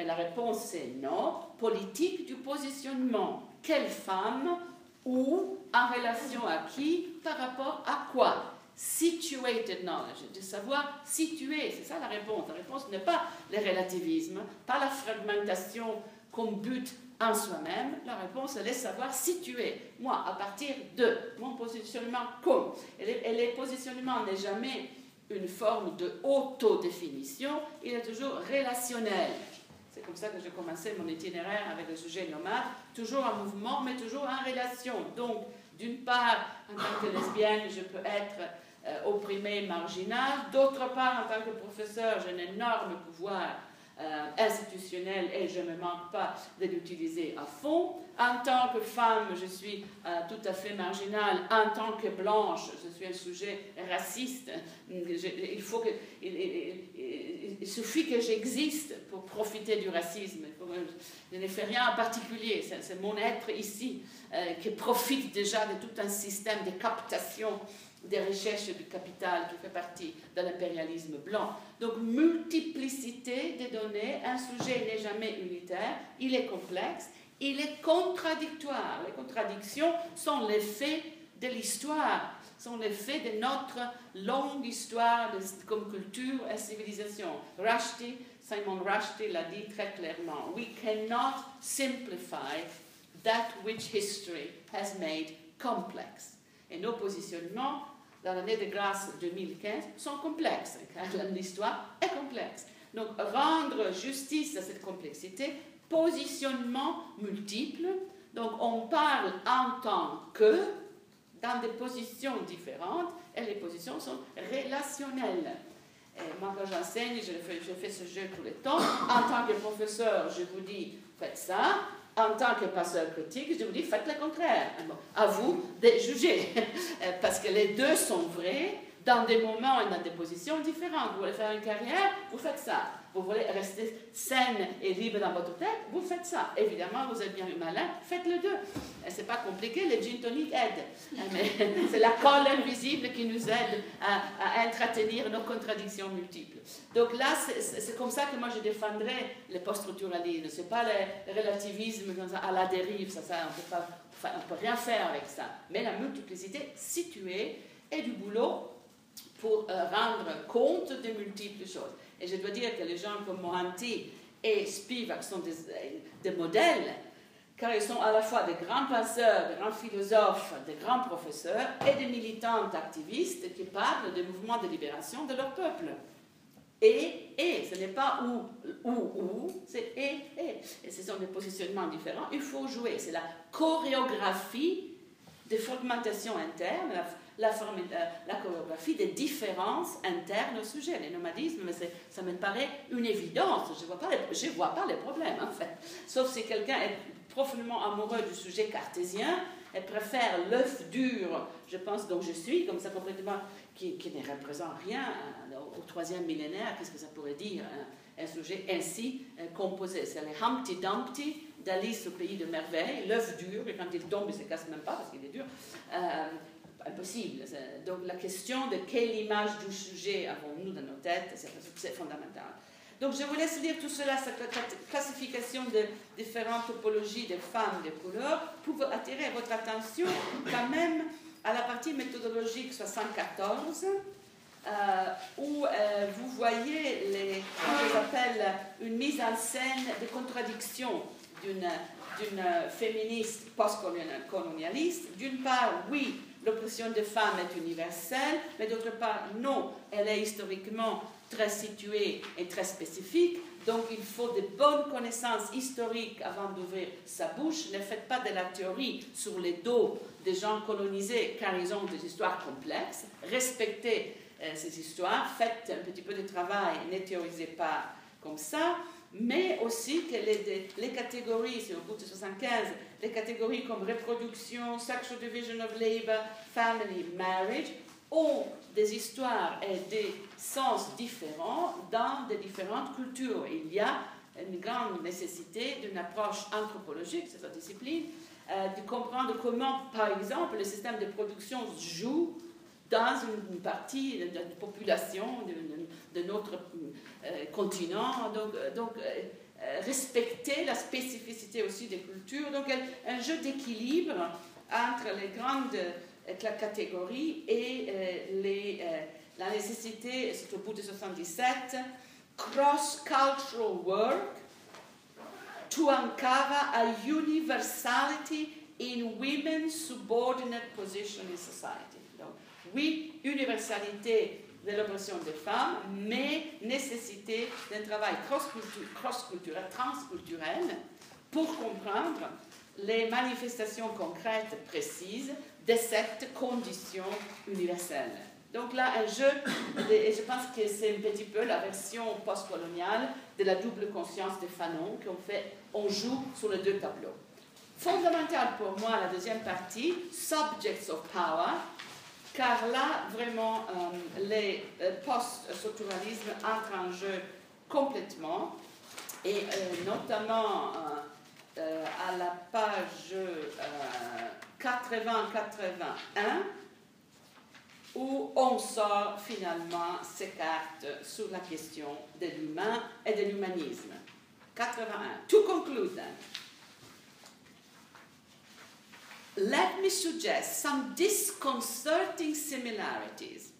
mais la réponse c'est non. Politique du positionnement. Quelle femme ou en relation à qui par rapport à quoi? Situated knowledge, de savoir situer, c'est ça la réponse. La réponse n'est pas le relativisme, pas la fragmentation comme but en soi-même. La réponse, elle est savoir situer, moi, à partir de mon positionnement comme. Et le, positionnement n'est jamais une forme de il est toujours relationnel. C'est comme ça que j'ai commencé mon itinéraire avec le sujet nomade, toujours en mouvement, mais toujours en relation. Donc, d'une part, en tant que lesbienne, je peux être euh, opprimé, marginal. D'autre part, en tant que professeur, j'ai un énorme pouvoir euh, institutionnel et je ne me manque pas de l'utiliser à fond. En tant que femme, je suis euh, tout à fait marginale. En tant que blanche, je suis un sujet raciste. il, faut que, suffit que j'existe pour profiter du racisme. Je ne fais rien en particulier. C'est mon être ici euh, qui profite déjà de tout un système de captation des recherches du capital qui fait partie de l'impérialisme blanc. Donc, multiplicité des données, un sujet n'est jamais unitaire, il est complexe, il est contradictoire. Les contradictions sont l'effet de l'histoire, sont l'effet de notre longue histoire comme culture et civilisation. Rushdie, Simon Rushdie l'a dit très clairement. We cannot simplify that which history has made complex. Et nos positionnements dans l'année de grâce 2015 sont complexes, l'histoire est complexe. Donc, rendre justice à cette complexité, positionnement multiple, donc on parle en tant que, dans des positions différentes, et les positions sont relationnelles. Moi, quand j'enseigne, je fais, ce jeu tout le temps. En tant que professeur, je vous dis, faites ça en tant que passeur critique, je vous dis, faites le contraire. À vous de juger, parce que les deux sont vrais dans des moments et dans des positions différentes. Vous voulez faire une carrière, vous faites ça. Vous voulez rester saine et libre dans votre tête, vous faites ça. Évidemment, vous êtes bien malin, faites le deux. C'est pas compliqué, les gin tonic aident. Mais c'est la colle invisible qui nous aide à, à entretenir nos contradictions multiples. Donc là, c'est comme ça que moi je défendrais le post-structuralisme. Ce n'est pas le relativisme à la dérive, ça, ça on ne peut rien faire avec ça. Mais la multiplicité située et du boulot pour euh, rendre compte de multiples choses. Et je dois dire que les gens comme Mohanty et Spivak sont des, modèles, car ils sont à la fois des grands penseurs, des grands philosophes, des grands professeurs et des militantes activistes qui parlent des mouvements de libération de leur peuple. Et, et, ce n'est pas ou, ou, ou, c'est et, et. Et ce sont des positionnements différents. Il faut jouer. C'est la chorégraphie des fragmentations internes, la, euh, la, chorégraphie des différences internes au sujet. Les nomadismes, ça me paraît une évidence. Je ne vois, pas les, problèmes, en fait. Sauf si quelqu'un est profondément amoureux du sujet cartésien et préfère l'œuf dur, je pense, dont je suis, comme ça complètement, qui, qui ne représente rien euh, au troisième millénaire, qu'est-ce que ça pourrait dire un, sujet ainsi euh, composé C'est les Humpty Dumpty d'Alice au pays de merveille, l'œuf dur, et quand il tombe, il ne se casse même pas parce qu'il est dur impossible. Donc la question de quelle image du sujet avons-nous dans nos têtes, c'est fondamental. Donc je vous laisse lire tout cela, cette classification de différentes topologies des femmes de couleur, pour attirer votre attention quand même à la partie méthodologique 74, euh, où euh, vous voyez les, ce que j'appelle une mise en scène des contradictions d'une féministe post-colonialiste. D'une part, oui, l'oppression des femmes est universelle, mais d'autre part, non, elle est historiquement très située et très spécifique. Donc il faut de bonnes connaissances historiques avant d'ouvrir sa bouche. Ne faites pas de la théorie sur les dos des gens colonisés car ils ont des histoires complexes. Respectez euh, ces histoires, faites un petit peu de travail, ne théorisez pas comme ça mais aussi que les, catégories, c'est au bout de 75, les catégories comme reproduction, sexual division of labor, family, marriage, ont des histoires et des sens différents dans des différentes cultures. Il y a une grande nécessité d'une approche anthropologique, c'est sa discipline, euh, de comprendre comment, par exemple, le système de production joue dans une partie de la population de, notre euh, continent. Donc, euh, donc euh, respecter la spécificité aussi des cultures. Donc, un jeu d'équilibre entre les grandes catégories et les, la nécessité, c'est au bout de 77, cross-cultural work to uncover a universality in women's subordinate position in society. Oui, universalité de l'oppression des femmes, mais nécessité d'un travail cross-culturel, transculturel, pour comprendre les manifestations concrètes précises de cette condition universelle. Donc là, un jeu, et je pense que c'est un petit peu la version postcoloniale de la double conscience de Fanon qu'on fait, on joue sur les deux tableaux. Fondamental pour moi, la deuxième partie, Subjects of Power, car là, vraiment, euh, les euh, post-structuralismes entrent en jeu complètement, et euh, notamment à la page 80-81, où on sort finalement ces cartes sur la question de l'humain et de l'humanisme. 81. To conclude then, let me suggest some disconcerting similarities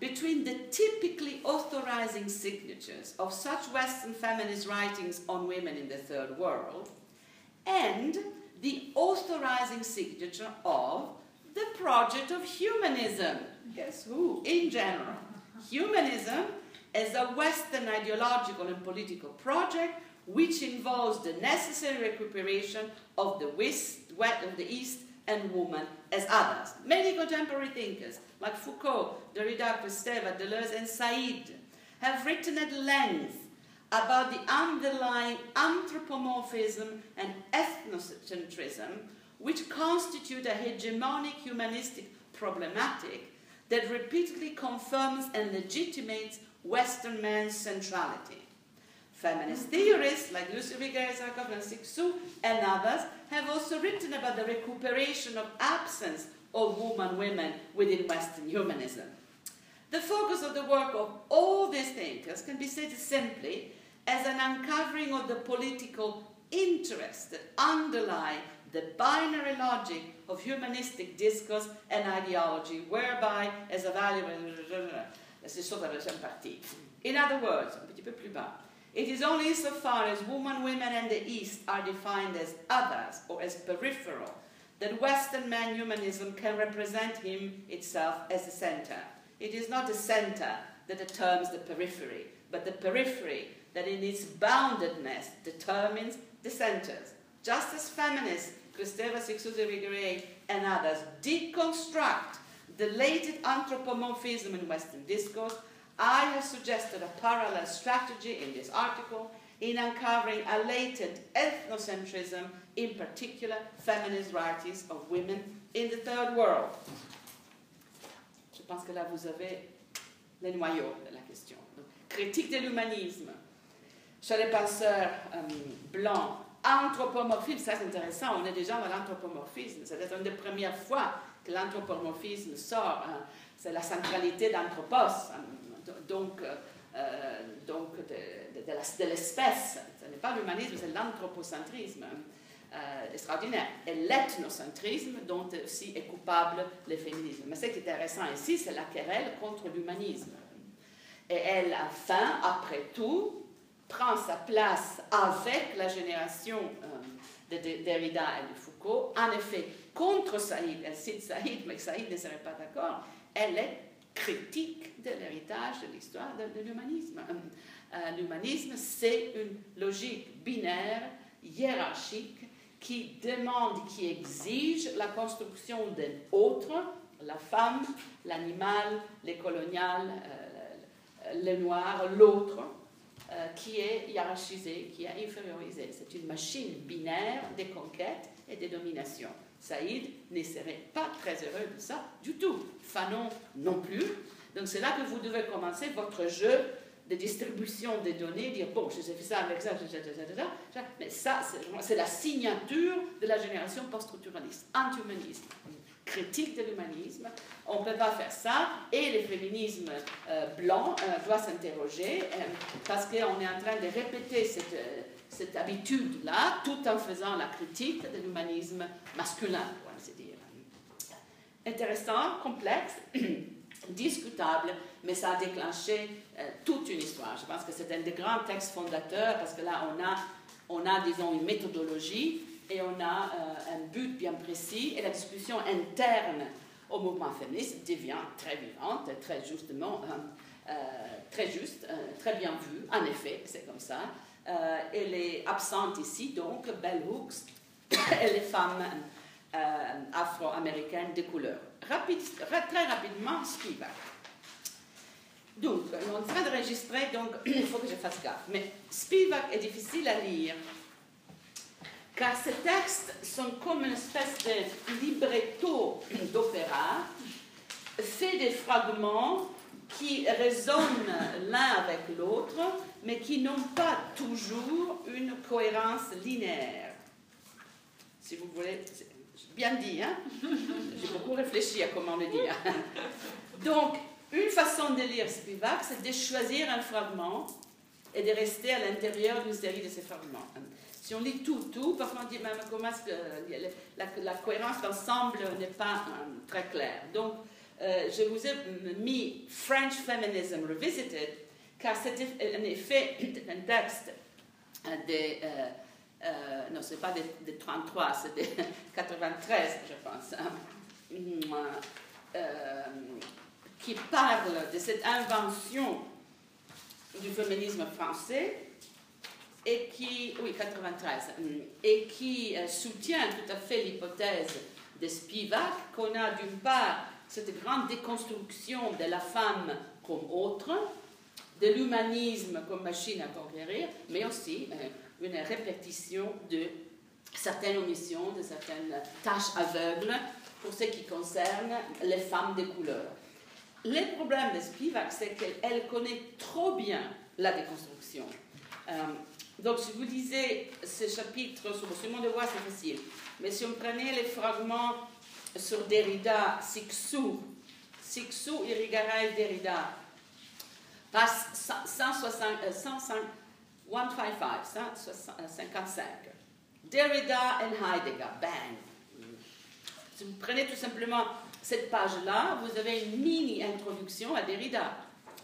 between the typically authorizing signatures of such Western feminist writings on women in the Third World and the authorizing signature of the project of humanism. Guess who? In general. Humanism is a Western ideological and political project which involves the necessary recuperation of the West, of the East and woman as others. Many contemporary thinkers, like Foucault, Derrida, Kristeva, Deleuze, and Said, have written at length about the underlying anthropomorphism and ethnocentrism which constitute a hegemonic humanistic problematic that repeatedly confirms and legitimates Western man's centrality. Feminist theorists like Lucy Irigaray-Zarkov and Sixu and others have also written about the recuperation of absence of woman women within Western humanism. The focus of the work of all these thinkers can be said simply as an uncovering of the political interests that underlie the binary logic of humanistic discourse and ideology, whereby, as a value, c'est sur la deuxième partie. In other words, un petit peu plus bas, it is only so far as women, women, and the East are defined as others or as peripheral that Western man humanism can represent him itself as a center. It is not the center that determines the periphery, but the periphery that in its boundedness determines the centers. Just as feminists, Kristeva Sixuze and others, deconstruct the latent anthropomorphism in Western discourse, I have suggested a parallel strategy in this article in uncovering a latent ethnocentrism, in particular feminist writings of women in the third world. Je pense que là vous avez le noyau de la question. critique de l'humanisme chez les penseurs euh, blancs Anthropomorphisme, ça c'est intéressant, on est déjà dans l'anthropomorphisme. C'est une des premières fois que l'anthropomorphisme sort. Hein. C'est la centralité d'anthropos, hein. Donc, euh, donc de, de, l'espèce. Ce n'est pas l'humanisme, c'est l'anthropocentrisme. Euh, extraordinaire. Et l'ethnocentrisme, dont aussi est coupable le féminisme. Mais ce qui est intéressant ici, c'est la querelle contre l'humanisme. Et elle faim, après tout, prend sa place avec la génération euh, de Derrida et de Foucault. En effet, contre Saïd, elle cite Saïd, mais Saïd ne serait pas d'accord, elle est critique de l'héritage de l'histoire de, l'humanisme. Euh, l'humanisme, c'est une logique binaire, hiérarchique, qui demande, qui exige la construction d'un autre, la femme, l'animal, les coloniales, euh, le noir, l'autre, euh, qui est hiérarchisée, qui est infériorisée. C'est une machine binaire de conquête et de domination. Saïd ne serait pas très heureux de ça du tout. Fanon non plus. Donc c'est là que vous devez commencer votre jeu de distribution des données, dire bon, je fait ça avec ça, mais ça, c'est la signature de la génération post-structuraliste, anti-humaniste critique de l'humanisme. On ne peut pas faire ça. Et le féminisme euh, blanc euh, doit s'interroger euh, parce qu'on est en train de répéter cette, cette habitude-là tout en faisant la critique de l'humanisme masculin, pour ainsi dire. Intéressant, complexe, discutable, mais ça a déclenché toute une histoire. Je pense que c'est un des grands textes fondateurs parce que là, on a, on a disons, une méthodologie et on a euh, un but bien précis et la discussion interne au mouvement féministe devient très vivante, très justement, euh, euh, très juste, très bien vue. En effet, c'est comme ça. Elle est absente ici, donc, Bell Hooks et les femmes afro-américaines de couleur. très rapidement, Spivak. Donc, on est en train d'enregistrer, donc il faut que je fasse gaffe. Mais Spivak est difficile à lire, car ces textes sont comme une espèce de libretto d'opéra, fait des fragments qui résonnent l'un avec l'autre, mais qui n'ont pas toujours une cohérence linéaire. Si vous voulez, bien dit, hein? J'ai beaucoup réfléchi à comment le dire. Donc, une façon de lire Spivak, c'est de choisir un fragment et de rester à l'intérieur d'une série de ces fragments. Si on lit tout, tout, parfois on dit même comment la, la, cohérence d'ensemble n'est pas euh, très claire. Donc, euh, je vous ai mis French Feminism Revisited, car c'est en effet un texte de. Euh, euh, non, ce n'est pas de, 33, c'est de 93, je pense. Hein. Euh, qui parle de cette invention du féminisme français et qui, oui, 93, et qui soutient tout à fait l'hypothèse de Spivak qu'on a d'une part cette grande déconstruction de la femme comme autre, de l'humanisme comme machine à conquérir, mais aussi euh, une répétition de certaines omissions, de certaines tâches aveugles pour ce qui concerne les femmes de couleur. Le problème de Spivak, c'est qu'elle connaît trop bien la déconstruction. Euh, donc, si vous lisez ce chapitre sur le de voix, c'est facile. Mais si on prenait les fragments sur Derrida, Sixou, Sixou, Irigaray, Derrida, passe 155, 155. Derrida et Heidegger, bang. Si vous prenez tout simplement cette page-là, vous avez une mini-introduction à Derrida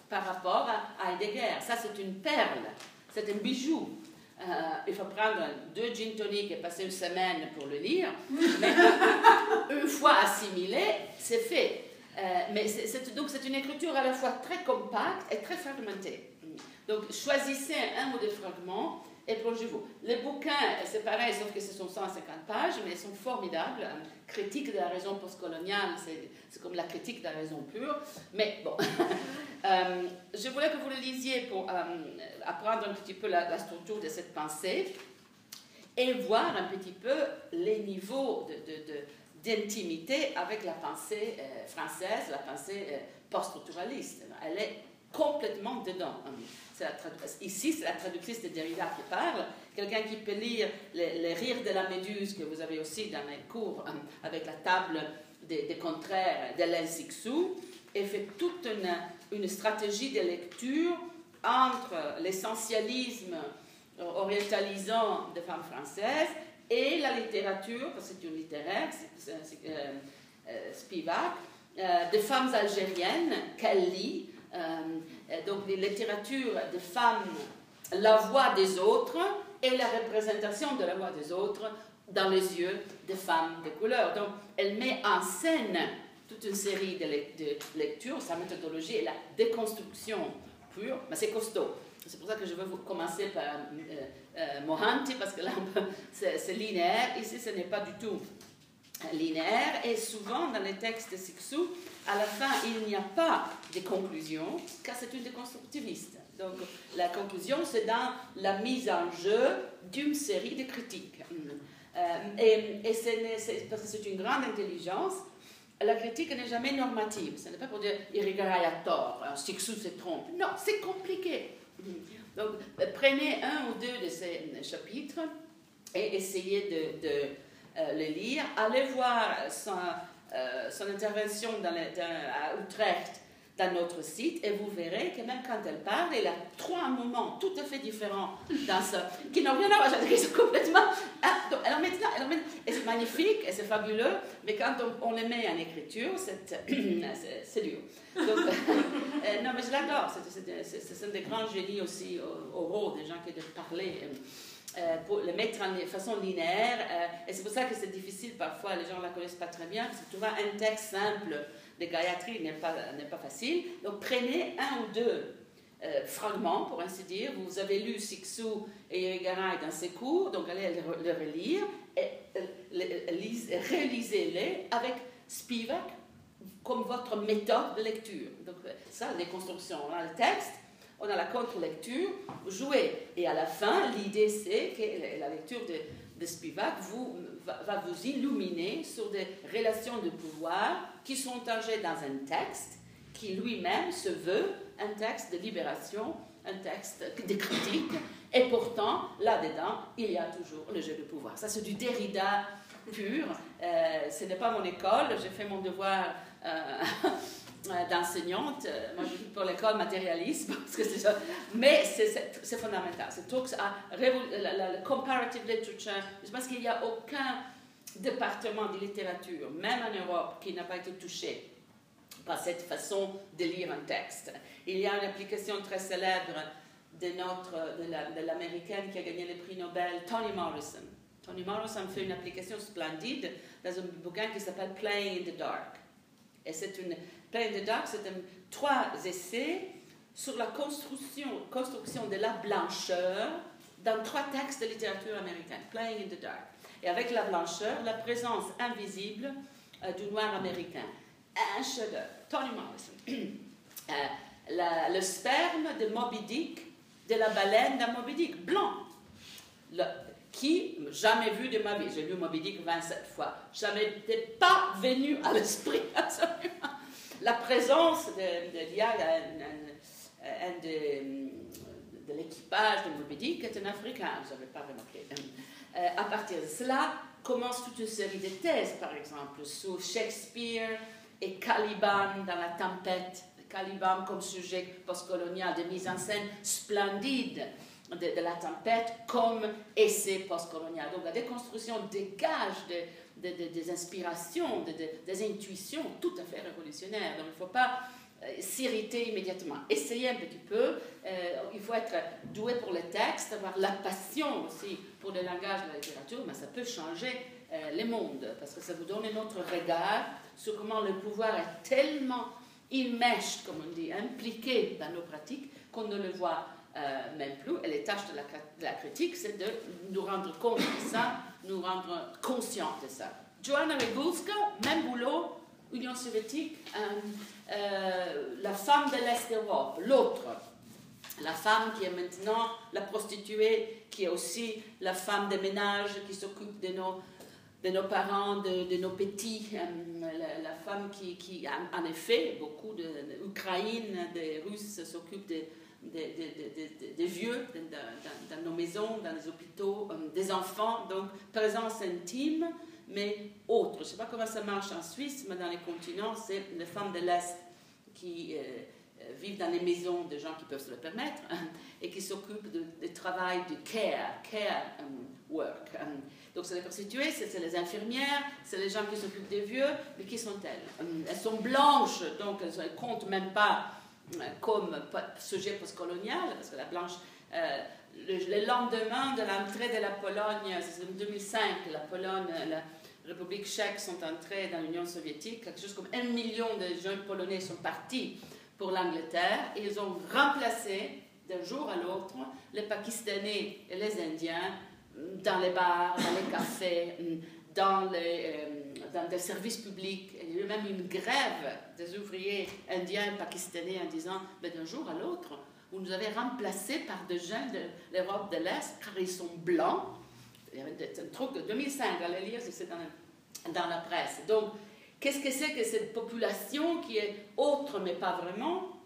par rapport à Heidegger. Ça, c'est une perle, c'est un bijou. Euh, il faut prendre deux gin toniques et passer une semaine pour le lire. Mais une fois assimilé, c'est fait. Euh, mais donc c'est une écriture à la fois très compacte et très fragmentée. Donc choisissez un ou deux fragments et plongez-vous. Les bouquins, c'est pareil, sauf que ce sont 150 pages, mais ils sont formidables. Critique de la raison postcoloniale, c'est comme la critique de la raison pure. Mais bon, euh, je voulais que vous le lisiez pour euh, apprendre un petit peu la, structure de cette pensée et voir un petit peu les niveaux d'intimité avec la pensée euh, française, la pensée post-structuraliste. Elle est complètement dedans. ici, c'est la traductrice de Derrida qui parle. Quelqu'un qui peut lire les, rires de la méduse que vous avez aussi dans les cours hein, avec la table des, contraires d'Hélène Sixou et fait toute une, stratégie de lecture entre l'essentialisme orientalisant des femmes françaises et la littérature, parce que c'est une littéraire, c'est, euh, euh, Spivak, euh, des femmes algériennes qu'elle lit donc les littératures de femmes, la voix des autres et la représentation de la voix des autres dans les yeux des femmes de couleur. Donc elle met en scène toute une série de, lectures, sa méthodologie est la déconstruction pure, mais c'est costaud. C'est pour ça que je veux vous commencer par euh, euh, Mohanty, parce que là, c'est linéaire. Ici, ce n'est pas du tout linéaire. Et souvent, dans les textes de Sixou, à la fin, il n'y a pas de conclusion, car c'est une déconstructiviste. Donc, la conclusion, c'est dans la mise en jeu d'une série de critiques. Euh, et, et parce que c'est une grande intelligence, la critique n'est jamais normative. Ce n'est pas pour dire Irigaray a tort, Sixou se trompe. Non, c'est compliqué. Donc, prenez un ou deux de ces chapitres et essayez de, de euh, le lire. Allez voir son, euh, son intervention à Utrecht dans notre site et vous verrez que même quand elle parle, elle a trois moments tout à fait différents dans ce, qui n'ont rien à voir, c'est complètement... Ah, donc, alors maintenant, alors et c'est magnifique et c'est fabuleux, mais quand on, les met en écriture, c'est dur. Euh, non, mais je l'adore, c'est un des grands génies aussi oraux, des gens qui doivent parler. Pour le mettre en façon linéaire. Euh, et c'est pour ça que c'est difficile parfois, les gens ne la connaissent pas très bien, parce que trouver un texte simple de Gayatri n'est pas, pas facile. Donc prenez un ou deux euh, fragments, pour ainsi dire. Vous avez lu Sixou et Garay dans ses cours, donc allez le relire et relisez-les avec Spivak. comme votre méthode de lecture. Donc, ça, la déconstruction. On a le texte, on a la contre-lecture, jouez. Et à la fin, l'idée, c'est que la lecture de, de Spivak vous, va, va, vous illuminer sur des relations de pouvoir qui sont âgées dans un texte qui lui-même se veut un texte de libération, un texte de critique. Et pourtant, là-dedans, il y a toujours le jeu de pouvoir. Ça, c'est du Derrida pur. Euh, ce n'est pas mon école. J'ai fait mon devoir euh, d'enseignante. Moi, je suis pour l'école matérialiste, parce que c'est ça. Mais c'est fondamental. C'est la, la, comparative literature. Je pense qu'il n'y a aucun département de littérature, même en Europe, qui n'a pas été touché par cette façon de lire un texte. Il y a une application très célèbre de notre, de l'américaine qui a gagné le prix Nobel, Toni Morrison. Toni Morrison fait une application splendide dans un bouquin qui s'appelle Playing in the Dark. Et c'est une Playing in the Dark, c'est trois essais sur la construction, construction de la blancheur dans trois textes de littérature américaine, Playing in the Dark. Et avec la blancheur, la présence invisible euh, du noir américain. Un chef-d'œuvre, Toni Morrison. euh, le sperme de Moby Dick, de la baleine dans Moby Dick, blanc. Qui, jamais vu de ma vie, j'ai lu Moby Dick 27 fois, jamais n'était pas venu à l'esprit absolument. La présence de, de, un, un de, l'équipage de Moby Dick est un Africain, je n'avais pas remarqué. Euh, à partir de cela, commence toute une série de thèses, par exemple, sur Shakespeare et Caliban dans La Tempête. Caliban comme sujet postcolonial de mise en scène splendide de, de la tempête comme essai postcolonial. Donc la déconstruction dégage de, de, des inspirations, des intuitions tout à fait révolutionnaires. Donc il ne faut pas euh, s'irriter immédiatement. Essayez un petit peu. Euh, il faut être doué pour le texte, avoir la passion aussi pour le langage de la littérature, mais ça peut changer euh, le monde parce que ça vous donne un autre regard sur comment le pouvoir est tellement immergé, comme on dit, impliqué dans nos pratiques qu'on ne le voit euh, même plus. Et les tâches de la critique, c'est de nous rendre compte de ça, nous rendre conscients de ça. Joanna Regulska, même boulot, Union soviétique, euh, euh, la femme de l'Est d'Europe, l'autre, la femme qui est maintenant la prostituée, qui est aussi la femme de ménage, qui s'occupe de nos, de nos parents, de, nos petits, euh, la, la, femme qui, qui, en effet, beaucoup d'Ukraine, de, des Russes s'occupent de des, vieux dans, nos maisons, dans les hôpitaux, euh, des enfants, donc présence intime, mais autre. Je ne sais pas comment ça marche en Suisse, mais dans les continents, c'est les femmes de l'Est qui euh, euh vivent dans les maisons de gens qui peuvent se le permettre et qui s'occupent du travail de care, care um, work. Um, donc c'est les prostituées, c'est les infirmières, c'est les gens qui s'occupent des vieux, mais qui sont-elles? Um, Elles sont blanches, donc elles ne comptent même pas comme sujet postcolonial, parce que la Blanche, euh, le, le, lendemain de l'entrée de la Pologne, c'est en 2005, la Pologne, la République tchèque sont entrées dans l'Union soviétique, quelque chose comme un million de jeunes polonais sont partis pour l'Angleterre, et ils ont remplacé d'un jour à l'autre les Pakistanais et les Indiens dans les bars, dans les cafés, dans les, euh, dans des services publics. Même une grève des ouvriers indiens, pakistanais en disant ben, d'un jour à l'autre, vous nous avez remplacés par des jeunes de l'Europe de l'Est car ils sont blancs. Il y avait un truc de 2005, allez lire, c'est dans, la presse. Donc, qu'est-ce que c'est que cette population qui est autre mais pas vraiment,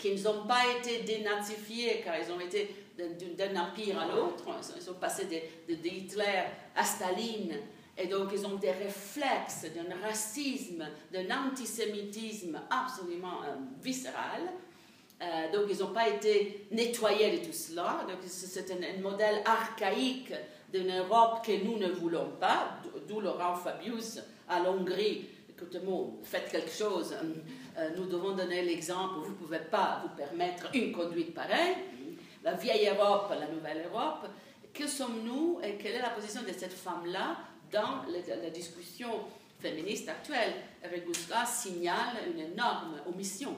qui n'ont pas été dénatifiés car ils ont été d'un empire à l'autre, ils sont passés de, de Hitler à Staline et donc, ils ont des réflexes d'un racisme, d'un antisémitisme absolument euh, viscéral. Euh, donc, ils n'ont pas été nettoyés de tout cela. Donc, c'est un, modèle archaïque d'une Europe que nous ne voulons pas, d'où Laurent Fabius à l'Hongrie. Écoutez-moi, faites quelque chose. Euh, nous devons donner l'exemple. Vous ne pouvez pas vous permettre une conduite pareille. La vieille Europe, la nouvelle Europe. Que sommes-nous et quelle est la position de cette femme-là dans la, discussion féministe actuelle, Reguska signale une énorme omission,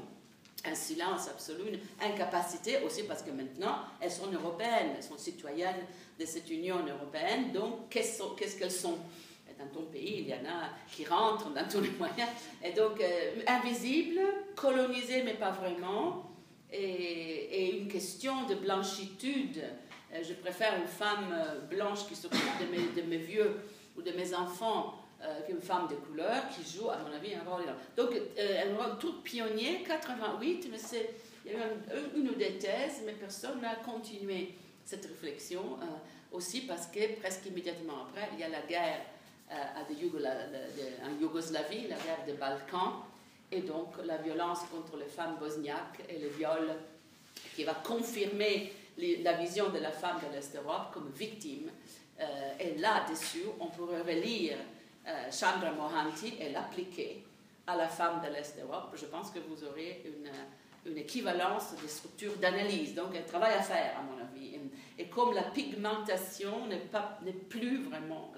un silence absolu, une incapacité aussi parce que maintenant elles sont européennes, elles sont citoyennes de cette Union européenne, donc qu'est-ce qu'elles sont? Dans ton pays, il y en a qui rentrent dans tous les moyens. Et donc, euh, invisible, colonisé, mais pas vraiment, et, une question de blanchitude. Euh, je préfère une femme euh, blanche qui s'occupe de mes vieux ou de mes enfants euh, qu'une femme de couleur qui joue, à mon avis, un rôle. Donc, euh, un rôle tout pionnier, 88, mais c'est, il y a eu un- une ou deux thèses, mais personne n'a continué cette réflexion. euh, aussi parce que presque immédiatement après, il y a la guerre euh, à de en Yougoslavie, la guerre des Balkans, et donc la violence contre les femmes bosniaques et le viol qui va confirmer la vision de la femme de l'Est d'Europe comme victime. Euh, et là-dessus, on pourrait relire euh, Chandra Mohanty et l'appliquer à la femme de l'Est d'Europe. Je pense que vous aurez une, équivalence des structures d'analyse. Donc, un travail à faire, à mon avis. Et, comme la pigmentation n'est plus vraiment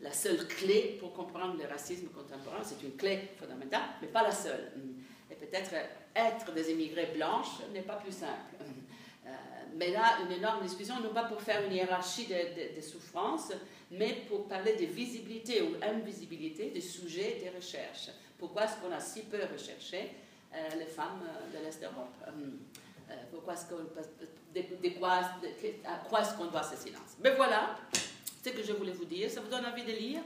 la seule clé pour comprendre le racisme contemporain, c'est une clé fondamentale, mais pas la seule. Et peut-être être des immigrés blanches n'est pas plus simple. Mais là, une énorme discussion, non pas pour faire une hiérarchie des de, de souffrances, mais pour parler de visibilité ou invisibilité des sujets des recherches. Pourquoi est-ce qu'on a si peu recherché euh, les femmes euh, de l'Est d'Europe? Euh, Pourquoi est-ce à quoi est-ce qu'on doit ce silence Mais voilà ce que je voulais vous dire. Ça vous donne envie de lire?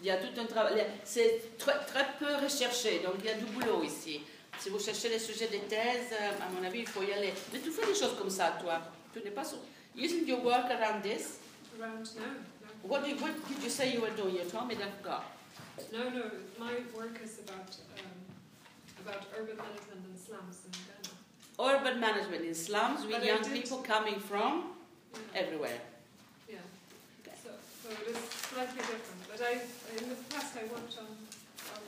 Il y a tout un travail. C'est très peu recherché, donc il y a du boulot ici. Si vous cherchez les sujets des thèses, euh, à mon avis, il faut y aller. Mais tu fais des choses comme ça, toi. Tu n'es pas sur... Isn't your work around this?
Around no, no.
What did, what did you say you were doing? You told me that forgot.
No, no, my work is about um, about urban management and slums in Ghana.
Urban management in slums with
But
young
did-
people coming from
Yeah,
everywhere.
yeah.
Okay.
So, so it is slightly different. But I, in the past, I worked on, on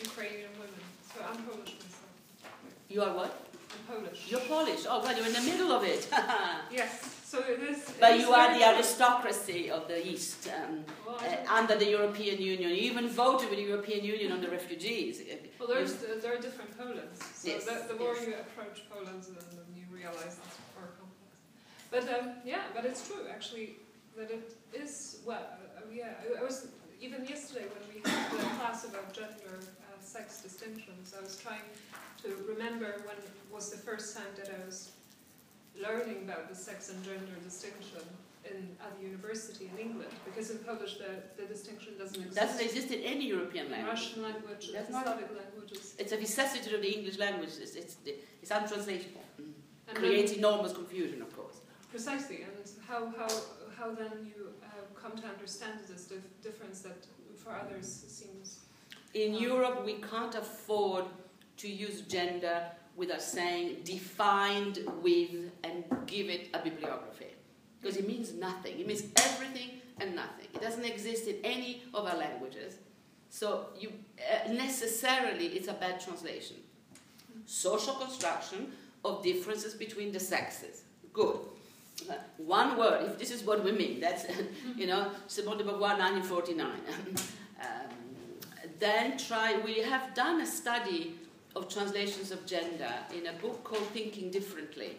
Ukrainian women. So I'm Polish myself.
You are what?
I'm Polish.
You're Polish. Oh, well, you're in the middle of it.
Yes. So it is. it
but
is
you are the aristocracy of the East. Um,
Well,
uh, under the European Union. You even voted with the European Union on the refugees.
Well, there's there are different Polands. So
Yes,
the, the more
yes.
you approach Poland, then, then you realize it's more complex. But um, yeah, but it's true actually that it is. Well, uh, yeah, I, was even yesterday when we had the class about gender, sex distinctions. I was trying to remember when was the first time that I was learning about the sex and gender distinction in at the university in England because in Polish the, the distinction doesn't exist.
doesn't exist in any European language.
Russian language,
That's not-
Slavic languages.
It's a vicissitude of the English language. It's, it's, it's untranslatable. Mm.
And
Creates enormous confusion, of course.
precisely, and how, how, how then you uh, come to understand this dif- difference that for others seems.
In
Um,
Europe, we can't afford to use gender without saying defined with and give it a bibliography. Because it means nothing. It means everything and nothing. It doesn't exist in any of our languages. So you uh, necessarily it's a bad translation. Social construction of differences between the sexes. Good. Uh, One word, if this is what we mean, that's, you know, Simone de Beauvoir, 1949. then try, we have done a study of translations of gender in a book called Thinking Differently.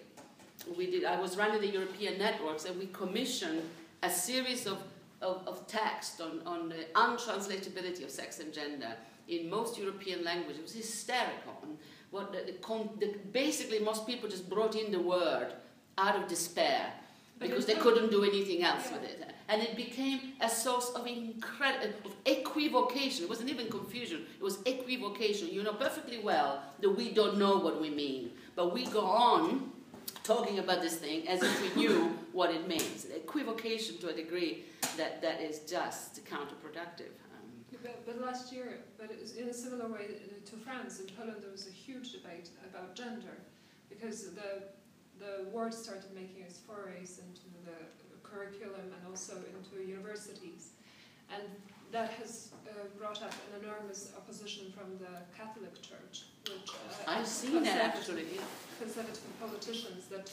We did, I was running the European networks and we commissioned a series of, of, of texts on, on the untranslatability of sex and gender in most European languages. It was hysterical. And what the, the, the, basically, most people just brought in the word out of despair because they couldn't do anything else with it. And it became a source of incredible of equivocation. It wasn't even confusion. It was equivocation. You know perfectly well that we don't know what we mean, but we go on talking about this thing as if we knew what it means. Equivocation to a degree that, that is just counterproductive. Um,
But, but last year, but it was in a similar way to France, in Poland, there was a huge debate about gender because the, the word started making its forays into the curriculum and also into universities. And that has uh, brought up an enormous opposition from the Catholic Church, which uh,
I've seen that
conservative-
actually. yeah.
conservative politicians that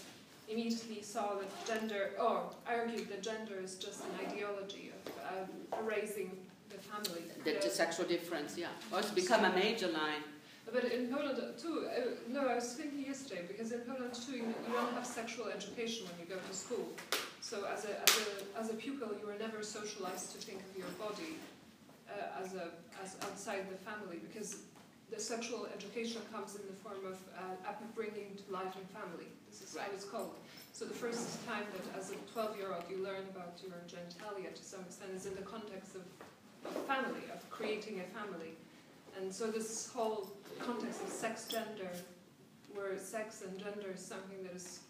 immediately saw that gender, or argued that gender is just an ideology of um, erasing the family.
The, the sexual difference, yeah. Oh, it's become a major line.
But in Poland too, uh, no, I was thinking yesterday because in Poland too, you, you don't have sexual education when you go to school. So as a, as a, as a pupil, you are never socialized to think of your body uh, as, a, as outside the family because the sexual education comes in the form of uh, bringing to life and family. This is
Right.
how it's called. So the first time that as a 12-year-old you learn about your genitalia to some extent is in the context of family, of creating a family. And so this whole context of sex gender, where sex and gender is something that is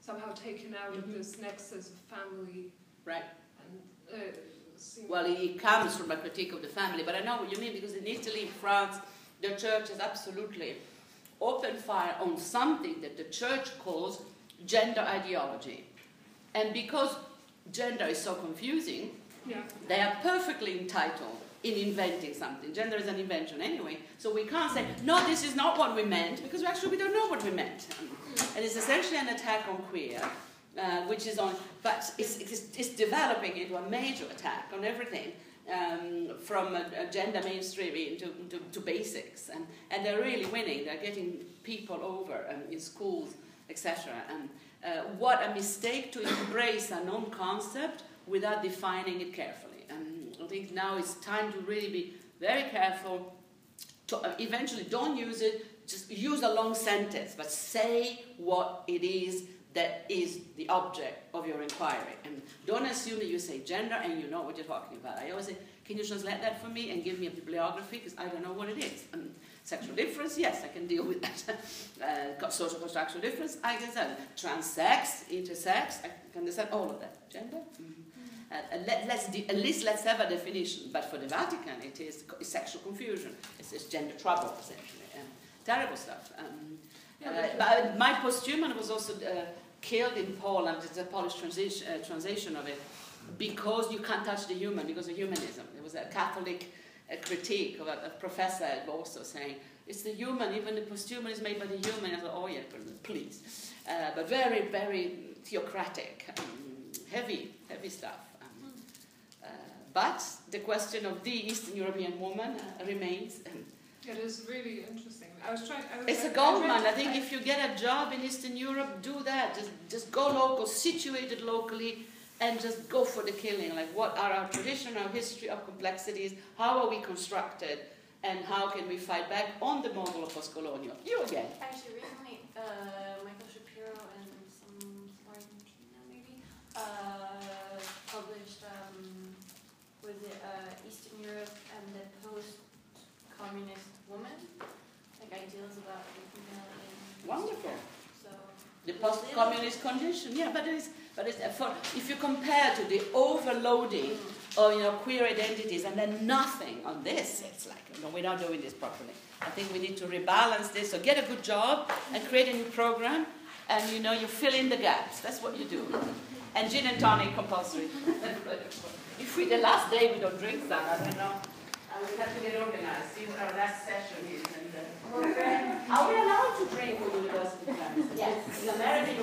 somehow taken out of
Mhm.
this nexus of family
Right.
and uh,
Well, it- comes from a critique of the family, but I know what you mean because in Italy, France, the church has absolutely opened fire on something that the church calls gender ideology. And because gender is so confusing,
yeah.
they are perfectly entitled in inventing something. Gender is an invention anyway, so we can't say, no, this is not what we meant, because actually we don't know what we meant. And it's essentially an attack on queer, uh, which is on, but it's, it's, it's developing into a major attack on everything. Um, from a, a gender mainstreaming to, to, to basics, and, and they're really winning. They're getting people over um, in schools, etc. And uh, what a mistake to embrace a known concept without defining it carefully. And I think now it's time to really be very careful. To uh, eventually, don't use it. Just use a long sentence, but say what it is that is the object of your inquiry. And don't assume that you say gender and you know what you're talking about. I always say, can you translate that for me and give me a bibliography because I don't know what it is. Um, sexual difference, yes, I can deal with that. uh, social constructional difference, I can understand. Transsex, intersex, I can understand all of that. Gender. Mm-hmm. Uh, uh, let, let's de- at least let's have a definition. But for the Vatican, it is co- sexual confusion. It's, it's gender trouble, essentially. Um, terrible stuff. Um,
Yeah,
uh,
but-
but my posthuman was also uh, killed in Poland. It's a Polish transition, uh, translation of it because you can't touch the human because of humanism. There was a Catholic uh, critique of a, a professor also saying it's the human, even the posthuman is made by the human. I thought, oh yeah, please. Uh, but very, very theocratic, um, heavy, heavy stuff. But the question of the Eastern European woman uh, remains. Um,
It is really interesting. I was trying. I was,
it's a gold
I
mine. I think if you get a job in Eastern Europe, do that. Just, just go local, situated locally, and just go for the killing. Like, what are our tradition, our history, our complexities? How are we constructed? And how can we fight back on the model of post-colonial? You again.
Actually, recently, uh, Michael Shapiro and some Argentina maybe uh, published um, was it uh, Eastern Europe and the post-communist woman, like ideals about female
Wonderful.
So
The post-communist condition, yeah, but it's, but it's, for, if you compare to the overloading mm. of you know queer identities and then nothing on this, it's like no, we're not doing this properly. I think we need to rebalance this. So get a good job and create a new program, and you know you fill in the gaps. That's what you do. And gin and tonic compulsory. if we the last day we don't drink some, I don't know. I will have to get organized. See what our last session is. And, uh, are we allowed to drink for university classes? Yes. In America, you